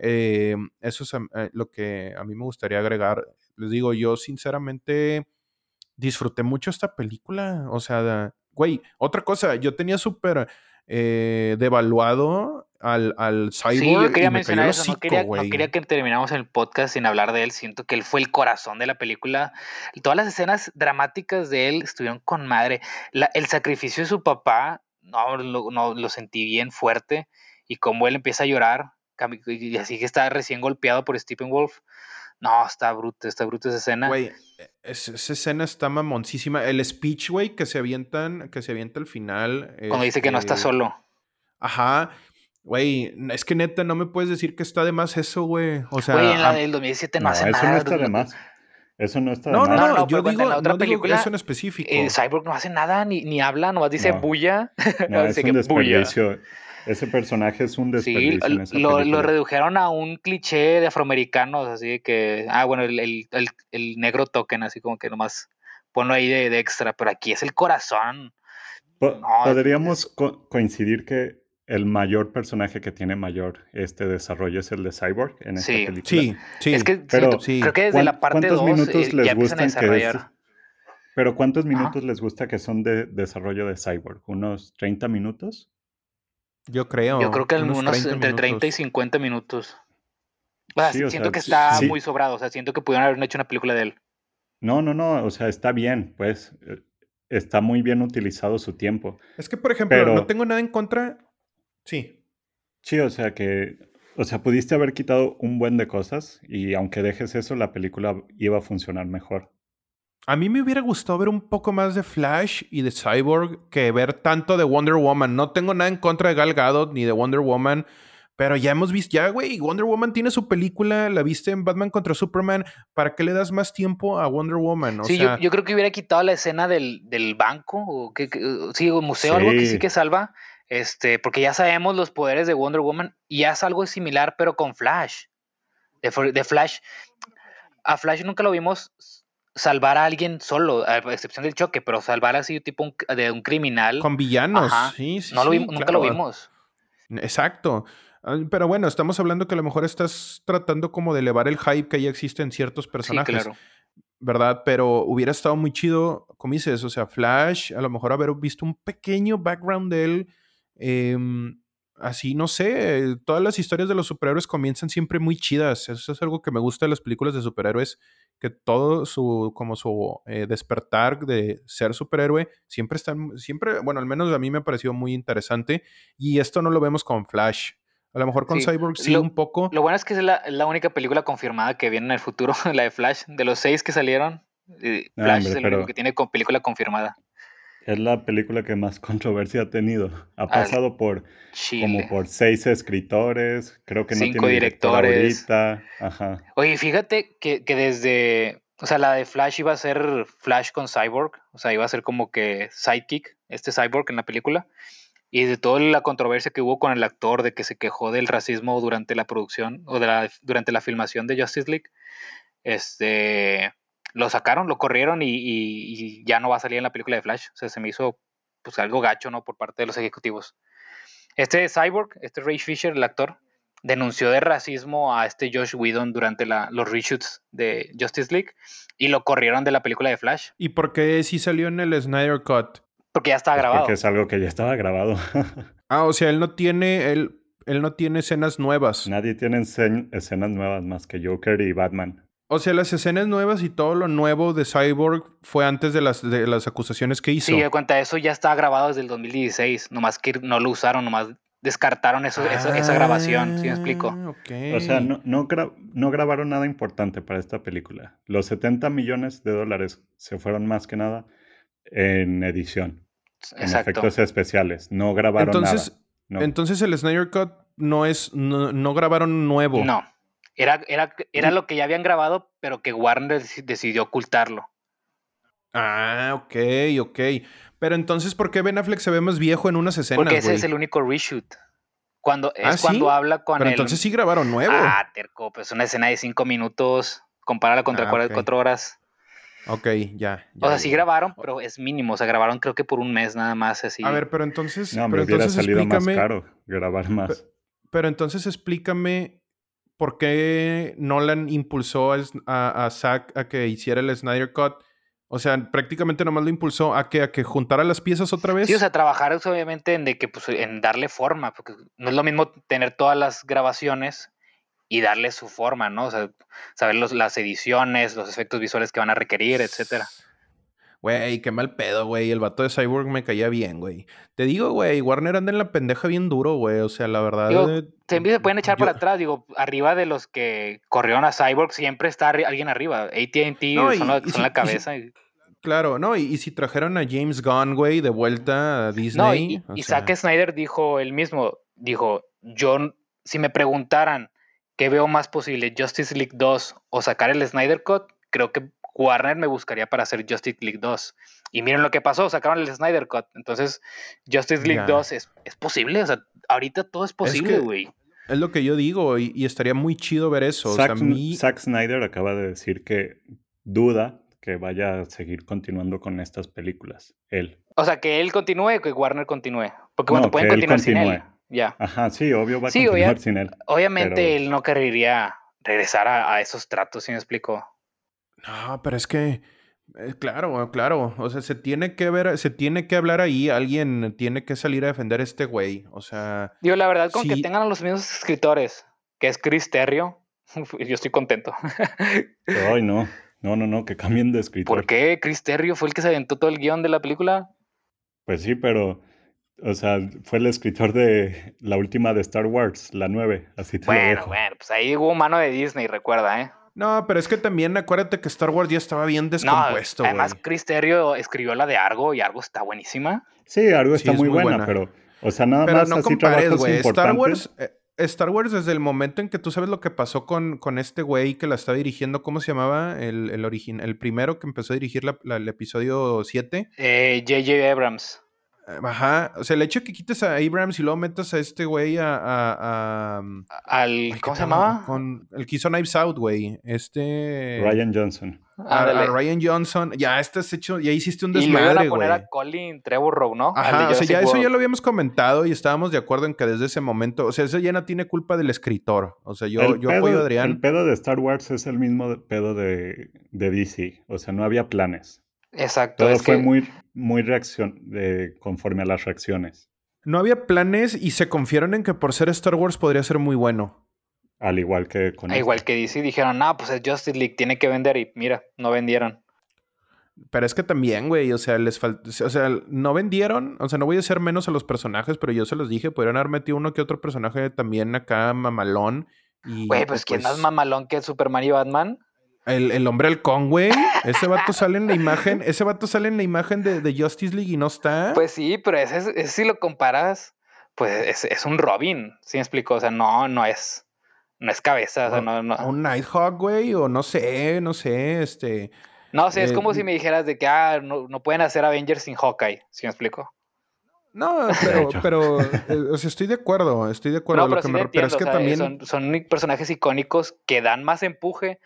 eh, eso es eh, lo que a mí me gustaría agregar. Les digo, yo sinceramente disfruté mucho esta película, o sea, güey, otra cosa, yo tenía súper eh, devaluado al, al cyborg. Sí, yo quería mencionar eso. No quería, no quería que termináramos el podcast sin hablar de él. Siento que él fue el corazón de la película. Todas las escenas dramáticas de él estuvieron con madre. La- el sacrificio de su papá, no, lo, no, lo sentí bien fuerte. Y como él empieza a llorar, y así que está recién golpeado por Stephen Wolf. No, está bruto, está bruto esa escena. Güey, es- esa escena está mamoncísima. El speech, güey, que se avientan, que se avienta al final. Cuando dice que no está este, solo. Ajá. Güey, es que neta, no me puedes decir que está de más eso, güey. O sea, Güey, en la del 2017 no, No, hace eso nada. no está de más. Eso no está de no, no, más. no, No, no, yo digo, en la otra no digo película, eso en específico. Eh, Cyborg no hace nada, ni, ni habla, nomás dice No. bulla. No, es dice un que bulla. Ese personaje es un Sí, desperdicio en esa lo, redujeron a un cliché de afroamericanos, así de que, ah, bueno, el, el, el- el negro token, así como que nomás ponlo ahí de, de extra, pero aquí es el corazón. Po- No, Podríamos co- coincidir que el mayor personaje que tiene mayor este desarrollo es el de Cyborg en esta Sí. película. sí, sí. es que pero sí. creo que desde ¿Cuán- la parte cuántos 2 minutos les ya a gustan que es-. Pero ¿cuántos minutos les gusta que son de desarrollo de Cyborg? ¿Unos 30 minutos? Yo creo. Yo creo que unos unos 30 entre 30 y minutos. 50 minutos. O sea, Sí, o siento sea, que está sí. muy sobrado, o sea, siento que pudieron haber hecho una película de él. No, no, no, o sea, está bien, pues eh, está muy bien utilizado su tiempo. Es que, por ejemplo, Pero- no tengo nada en contra. Sí. Sí, o sea que, o sea, pudiste haber quitado un buen de cosas y aunque dejes eso, la película iba a funcionar mejor. A mí me hubiera gustado ver un poco más de Flash y de Cyborg que ver tanto de Wonder Woman. No tengo nada en contra de Gal Gadot ni de Wonder Woman, pero ya hemos visto, ya, güey, Wonder Woman tiene su película, la viste en Batman contra Superman. ¿Para qué le das más tiempo a Wonder Woman? O sí, sea, yo, yo creo que hubiera quitado la escena del, del banco, o que, que- sí, o museo, algo que sí que salva, este, porque ya sabemos los poderes de Wonder Woman y haz algo similar, pero con Flash. De Flash. A Flash nunca lo vimos salvar a alguien solo, a excepción del choque, pero salvar así tipo un- de un criminal. con villanos. Ajá. Sí, sí, no lo sí, vimos, nunca lo vimos. Exacto. Ah, Pero bueno, estamos hablando que a lo mejor estás tratando como de elevar el hype que ya existe en ciertos Sí, personajes. claro. ¿verdad? Pero hubiera estado muy chido, como dices, o sea, Flash, a lo mejor haber visto un pequeño background de él. em, así, no sé, todas las historias de los superhéroes comienzan siempre muy chidas. Eso es algo que me gusta de las películas de superhéroes, que todo su, como su eh, despertar de ser superhéroe, siempre están, siempre, bueno, al menos a mí me ha parecido muy interesante. Y esto no lo vemos con Flash. A lo mejor con Sí, Cyborg sí lo- un poco. Lo bueno es que es la, es la única película confirmada que viene en el futuro, la de Flash. De los seis que salieron, eh, No, Flash hombre, es el pero- único que tiene con película confirmada. Es la película que más controversia ha tenido. Ha Al pasado por Chile. como por seis escritores, creo que no Cinco tiene director directores. ahorita. Ajá. Oye, fíjate que, que desde. O sea, la de Flash iba a ser Flash con Cyborg. O sea, iba a ser como que sidekick, este Cyborg en la película. Y de toda la controversia que hubo con el actor de que se quejó del racismo durante la producción o de la, durante la filmación de Justice League, este, lo sacaron, lo corrieron y, y- y ya no va a salir en la película de Flash. O sea, se me hizo pues algo gacho, ¿no? Por parte de los ejecutivos. Este Cyborg, este Ray Fisher, el actor, denunció de racismo a este Josh Whedon durante la- los reshoots de Justice League y lo corrieron de la película de Flash ¿Y por qué sí salió en el Snyder Cut? porque ya estaba Pues grabado. Porque es algo que ya estaba grabado. Ah, o sea, él no tiene, él, él no tiene escenas nuevas. Nadie tiene escen- escenas nuevas más que Joker y Batman. O sea, las escenas nuevas y todo lo nuevo de Cyborg fue antes de las, de las acusaciones que hizo. Sí, de cuenta, eso ya estaba grabado desde el 2016, nomás que no lo usaron, nomás descartaron eso, eso- esa grabación, ¿sí me explico? Ah. O sea, no, no, gra- no grabaron nada importante para esta película. Los 70 millones de dólares se fueron más que nada en edición, en Exacto. efectos especiales. No grabaron Entonces, nada. No. entonces el Snyder Cut no es, no, no grabaron nuevo. No, era, era, era lo que ya habían grabado, pero que Warner deci- decidió ocultarlo. Ah, ok, ok. Pero entonces, ¿por qué Ben Affleck se ve más viejo en unas escenas, Porque ese es el único reshoot. Cuando, es ¿Ah, sí? cuando habla con Pero el... entonces sí grabaron nuevo. Ah, terco, pues una escena de cinco minutos, compárala contra Ah, cuatro, ok. cuatro horas. Ok, ya. ya, O sea, sí grabaron, pero es mínimo. O sea, grabaron creo que por un mes nada más, así. A ver, pero entonces, no, me pero hubiera entonces salido más caro grabar más. pero entonces explícame por qué Nolan impulsó a, a, a Zack a que hiciera el Snyder Cut O sea, prácticamente nomás lo impulsó a que, a que juntara las piezas otra vez. Sí, o sea, trabajar es obviamente en de que pues en darle forma, porque no es lo mismo tener todas las grabaciones y darle su forma, ¿no? O sea, saber los, las ediciones, los efectos visuales que van a requerir, etcétera. Güey, qué mal pedo, güey. El vato de Cyborg me caía bien, güey. Te digo, güey, Warner anda en la pendeja bien duro, güey. O sea, la verdad. Digo, eh, se pueden echar yo- para atrás, digo, arriba de los que corrieron a Cyborg siempre está alguien arriba. AT&T No, son, la, y son si- la y si- cabeza. Claro, no, y, y si trajeron a James Gunn, güey, de vuelta a Disney. No, y, y sea, Zack Snyder dijo él mismo, dijo, yo, si me preguntaran qué veo más posible, Justice League 2 o sacar el Snyder Cut, creo que Warner me buscaría para hacer Justice League 2. Y miren lo que pasó, sacaron el Snyder Cut. Entonces, Justice League Ya. 2 es, es posible, o sea, ahorita todo es posible, güey. Es lo que yo digo, y, y estaría muy chido ver eso. Zack, o sea, mí. Zack Snyder acaba de decir que duda que vaya a seguir continuando con estas películas. Él. O sea, que él continúe que Warner continúe. Porque No, bueno, pueden que él continuar sin él. Ya. Ajá, sí, obvio va a Sí, continuar obvia- sin él. Obviamente Pero- él no querría regresar a, a esos tratos, si me explico? No, pero es que. eh, claro, claro. O sea, se tiene que ver, se tiene que hablar ahí. Alguien tiene que salir a defender a este güey. O sea. Digo, la verdad, con que tengan a los mismos escritores, que es Chris Terrio, yo estoy contento. Ay, no. No, no, no, que cambien de escritor. ¿Por qué Chris Terrio fue el que se aventó todo el guion de la película? Pues sí, pero. O sea, fue el escritor de la última de Star Wars, la 9. Así te lo Bueno, dejo. bueno, pues ahí hubo mano de Disney, recuerda, ¿eh? No, pero es que también acuérdate que Star Wars ya estaba bien No, descompuesto, güey. además Chris Terrio escribió la de Argo y Argo está buenísima. Sí, algo Sí, está es muy, muy buena, buena. pero. O sea, nada Pero más no así compares, güey. Star. Wars, eh, Star Wars desde el momento en que tú sabes lo que pasó con, con este güey que la estaba dirigiendo, ¿cómo se llamaba? El, el, origin- el primero que empezó a dirigir la- la- el episodio 7. Eh, J.J. Abrams. Eh, Ajá. O sea, el hecho de que quites a Abrams y luego metas a este güey a... a- a- Al, ay, ¿qué ¿Cómo se llamaba? Con el que hizo Knives Out, güey. Este... Ryan Johnson. a, a Ándale. Ryan Johnson. Ya estás hecho... Ya hiciste un y lo iban a desmadre, poner güey. a Colin Trevorrow, ¿no? Ajá, o sea, ya eso ya lo habíamos comentado y estábamos de acuerdo en que desde ese momento, o sea, eso ya no tiene culpa del escritor. O sea, yo, el, yo pedo, apoyo a el Adrián. pedo de Star Wars es el mismo pedo de, de DC. O sea, no había planes. Exacto. Todo es fue que- muy, muy reacción, de, conforme a las reacciones. No había planes y se confiaron en que por ser Star Wars podría ser muy bueno. Al igual que con Ah, este. Igual que DC dijeron, no, pues es Justice League, tiene que vender y mira, no vendieron. Pero es que también, güey, o sea, les faltó, o sea, no vendieron, o sea, no voy a hacer menos a los personajes, pero yo se los dije, podrían haber metido uno que otro personaje también acá mamalón. Y, Güey, pues y, ¿quién más mamalón que Superman y Batman? El, el hombre halcón, güey. Ese vato sale en la imagen, ese vato sale en la imagen de, de Justice League y no está. Pues sí, pero ese, es- ese si lo comparas, pues es, es un Robin, ¿sí me explico? O sea, no, no es, no es cabeza, o sea, no, no. Un Nighthawk, güey, o no sé, no sé, este. No, o sea, es eh, como si me dijeras de que, ah, no, no pueden hacer Avengers sin Hawkeye, ¿sí me explico? No, pero, pero, eh, o sea, estoy de acuerdo, estoy de acuerdo. No, Lo pero que sí me- pero entiendo, es que o sea, también. son, son personajes icónicos que dan más empuje.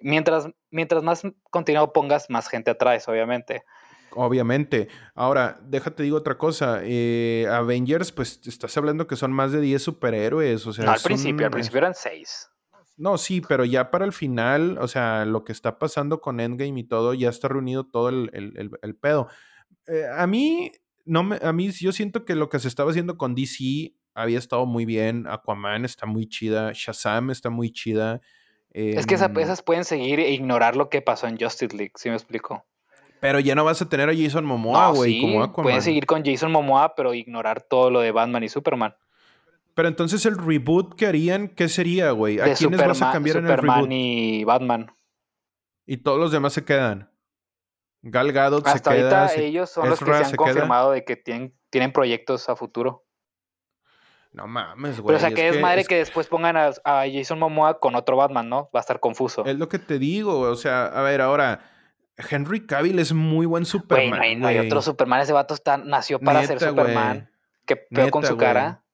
Mientras, mientras más contenido pongas, más gente atraes, obviamente. Obviamente. Ahora, déjate digo otra cosa. eh, Avengers, pues estás hablando que son más de 10 superhéroes. O sea, no al principio, al principio eran seis. No, sí, pero ya para el final, o sea, lo que está pasando con Endgame y todo, ya está reunido todo el, el- el- el pedo. Eh, a mí, no me, a mí, yo siento que lo que se estaba haciendo con DC había estado muy bien. Aquaman está muy chida. Shazam está muy chida. Es que esa- em, esas pueden seguir e ignorar lo que pasó en Justice League, ¿sí me explico? Pero ya no vas a tener a Jason Momoa, no, güey, sí, como Aquaman. pueden seguir con Jason Momoa, pero ignorar todo lo de Batman y Superman. Pero entonces el reboot que harían, ¿qué sería, güey? ¿A De quiénes vas a Superman, cambiar en el Superman reboot? y Batman. Y todos los demás se quedan. Gal Gadot Hasta se queda. ahorita se- ellos son los que se han se queda. confirmado de que tienen, tienen proyectos a futuro. No mames, güey. Pero o sea, que es madre es que después pongan a, a Jason Momoa con otro Batman, ¿no? Va a estar confuso. Es lo que te digo, o sea, a ver, ahora, Henry Cavill es muy buen Güey, Superman. no hay, no hay güey. otro Superman. Ese vato está, nació para ser güey. Superman. ¿Qué peor con su güey. cara?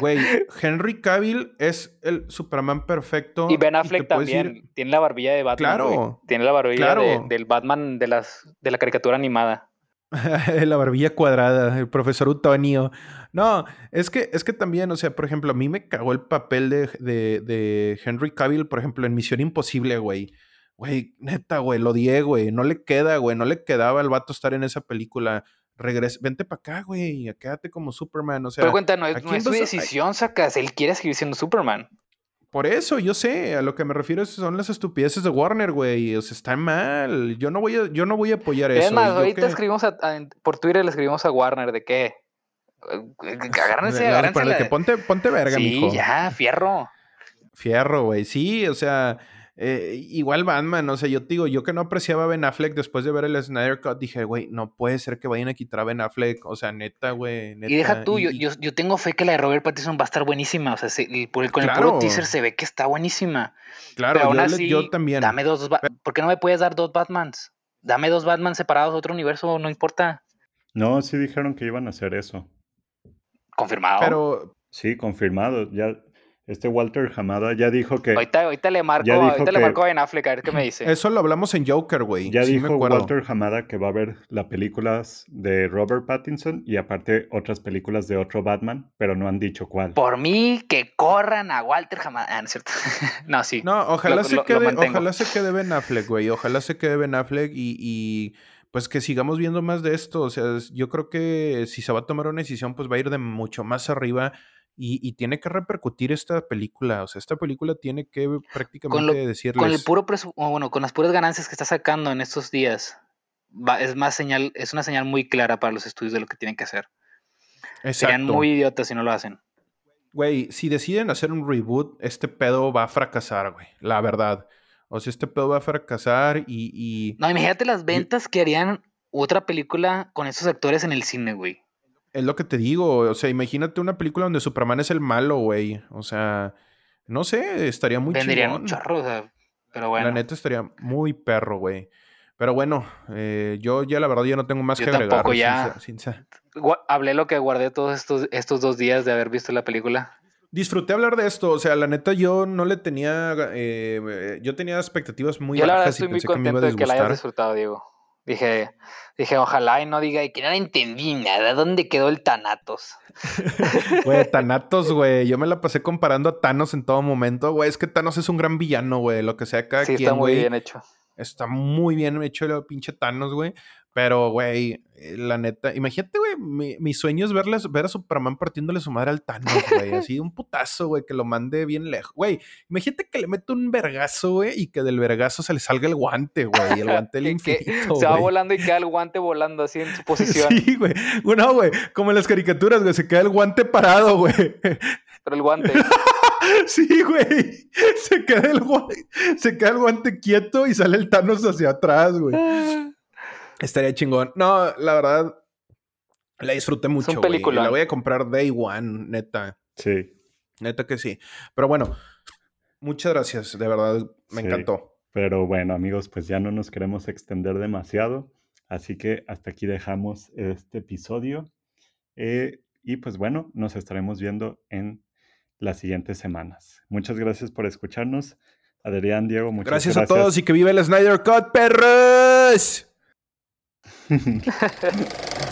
Güey, Henry Cavill es el Superman perfecto. Y Ben Affleck también. ir- Tiene la barbilla de Batman. Claro, güey. Tiene la barbilla claro. de- del Batman de, las, de la caricatura animada. la barbilla cuadrada, el profesor Utonio. No, es que, es que también, o sea, por ejemplo, a mí me cagó el papel de, de, de Henry Cavill, por ejemplo, en Misión Imposible, güey. Güey, neta, güey, lo odié, güey. No le queda, güey. No le quedaba al vato estar en esa película. Regresa, vente para acá, güey. Quédate como Superman. O sea, Pero cuenta, no, es, ¿a no es su a- decisión, sacas. Él quiere seguir siendo Superman. Por eso, yo sé, a lo que me refiero son las estupideces de Warner, güey. O sea, está mal. Yo no voy a, yo no voy a apoyar eso. Es más, ahorita que- escribimos a- a- por Twitter, le escribimos a Warner de qué. Agárrense, de- de- agárrense. la- que ponte, ponte verga, sí, mijo. ya, fierro. Fierro, güey. Sí, o sea, eh, igual Batman, o sea, yo te digo, yo que no apreciaba a Ben Affleck después de ver el Snyder Cut, dije, güey, no puede ser que vayan a quitar a Ben Affleck, o sea, neta, güey, neta. Y deja tú, y- yo, yo, yo tengo fe que la de Robert Pattinson va a estar buenísima. O sea, se- el- por el- con el Claro. puro teaser se ve que está buenísima. claro, Pero aún yo, le- así, yo también. dame dos. Ba- ¿Por qué no me puedes dar dos Batmans? Dame dos Batman separados, otro universo, no importa. No, sí dijeron que iban a hacer eso. Confirmado. Pero, Sí, confirmado. Ya, este Walter Hamada ya dijo que. ahorita, ahorita le marco, ya dijo ahorita le que- marco Ben Affleck a ver qué me dice. eso lo hablamos en Joker, güey. Ya sí dijo. Walter Hamada que va a haber las películas de Robert Pattinson y aparte otras películas de otro Batman, pero no han dicho cuál. Por mí, que corran a Walter jamás. Ah, no es cierto. no, sí. No, ojalá Lo- se lo- lo quede, ojalá se quede Ben Affleck, güey. Ojalá se quede Ben Affleck y, y, pues que sigamos viendo más de esto. O sea, yo creo que si se va a tomar una decisión, pues va a ir de mucho más arriba y, y tiene que repercutir esta película. O sea, esta película tiene que prácticamente decirles. Con el puro bueno, con las puras ganancias que está sacando en estos días, va- es más señal, es una señal muy clara para los estudios de lo que tienen que hacer. Serían Exacto. muy idiotas si no lo hacen. Güey, si deciden hacer un reboot, este pedo va a fracasar, güey. La verdad. O sea, este pedo va a fracasar y... y No, imagínate las ventas que harían otra película con esos actores en el cine, güey. Es lo que te digo. O sea, imagínate una película donde Superman es el malo, güey. O sea, no sé, estaría muy chingón. un chorro, o sea, pero bueno. La neta estaría muy perro, güey. Pero bueno, eh, yo ya la verdad ya no tengo más Yo que agregar. tampoco, ya. sincer- Gua- Hablé lo que guardé todos estos, estos dos días de haber visto la película. Disfruté hablar de esto. O sea, la neta yo no le tenía... eh, yo tenía expectativas muy Yo la verdad bajas y estoy muy contento de que la hayas disfrutado, Diego. Dije, dije, ojalá y no diga que no entendí nada. ¿Dónde quedó el Thanatos? Güey, Thanatos, güey. Yo me la pasé comparando a Thanos en todo momento. Güey, es que Thanos es un gran villano, güey. Lo que sea cada Sí, quien, está muy bien hecho. Está muy bien hecho el pinche Thanos, güey. Pero, güey, eh, la neta, imagínate, güey, mi, mi sueño es verle, ver a Superman partiéndole su madre al Thanos, güey. Así, un putazo, güey, que lo mande bien lejos. Güey, imagínate que le mete un vergazo, güey, y que del vergazo se le salga el guante, güey. El guante del que infinito, se va volando y queda el guante volando así en su posición. Sí, güey. Bueno, güey, como en las caricaturas, güey, se queda el guante parado, güey. Pero el guante. Sí, güey. Se queda el guante, se queda el guante quieto y sale el Thanos hacia atrás, güey. Estaría chingón. No, la verdad, la disfruté mucho, güey. peliculón. La voy a comprar day one, neta. Sí, Neta que sí. Pero bueno, muchas gracias, de verdad, me Sí. encantó. pero bueno amigos, pues ya no nos queremos extender demasiado, así que hasta aquí dejamos este episodio. Eh, y pues bueno, nos estaremos viendo en las siguientes semanas. Muchas gracias por escucharnos. Adrián, Diego, muchas Gracias, gracias. a todos y que vive el Snyder Cut, perros. 哼哼，哈。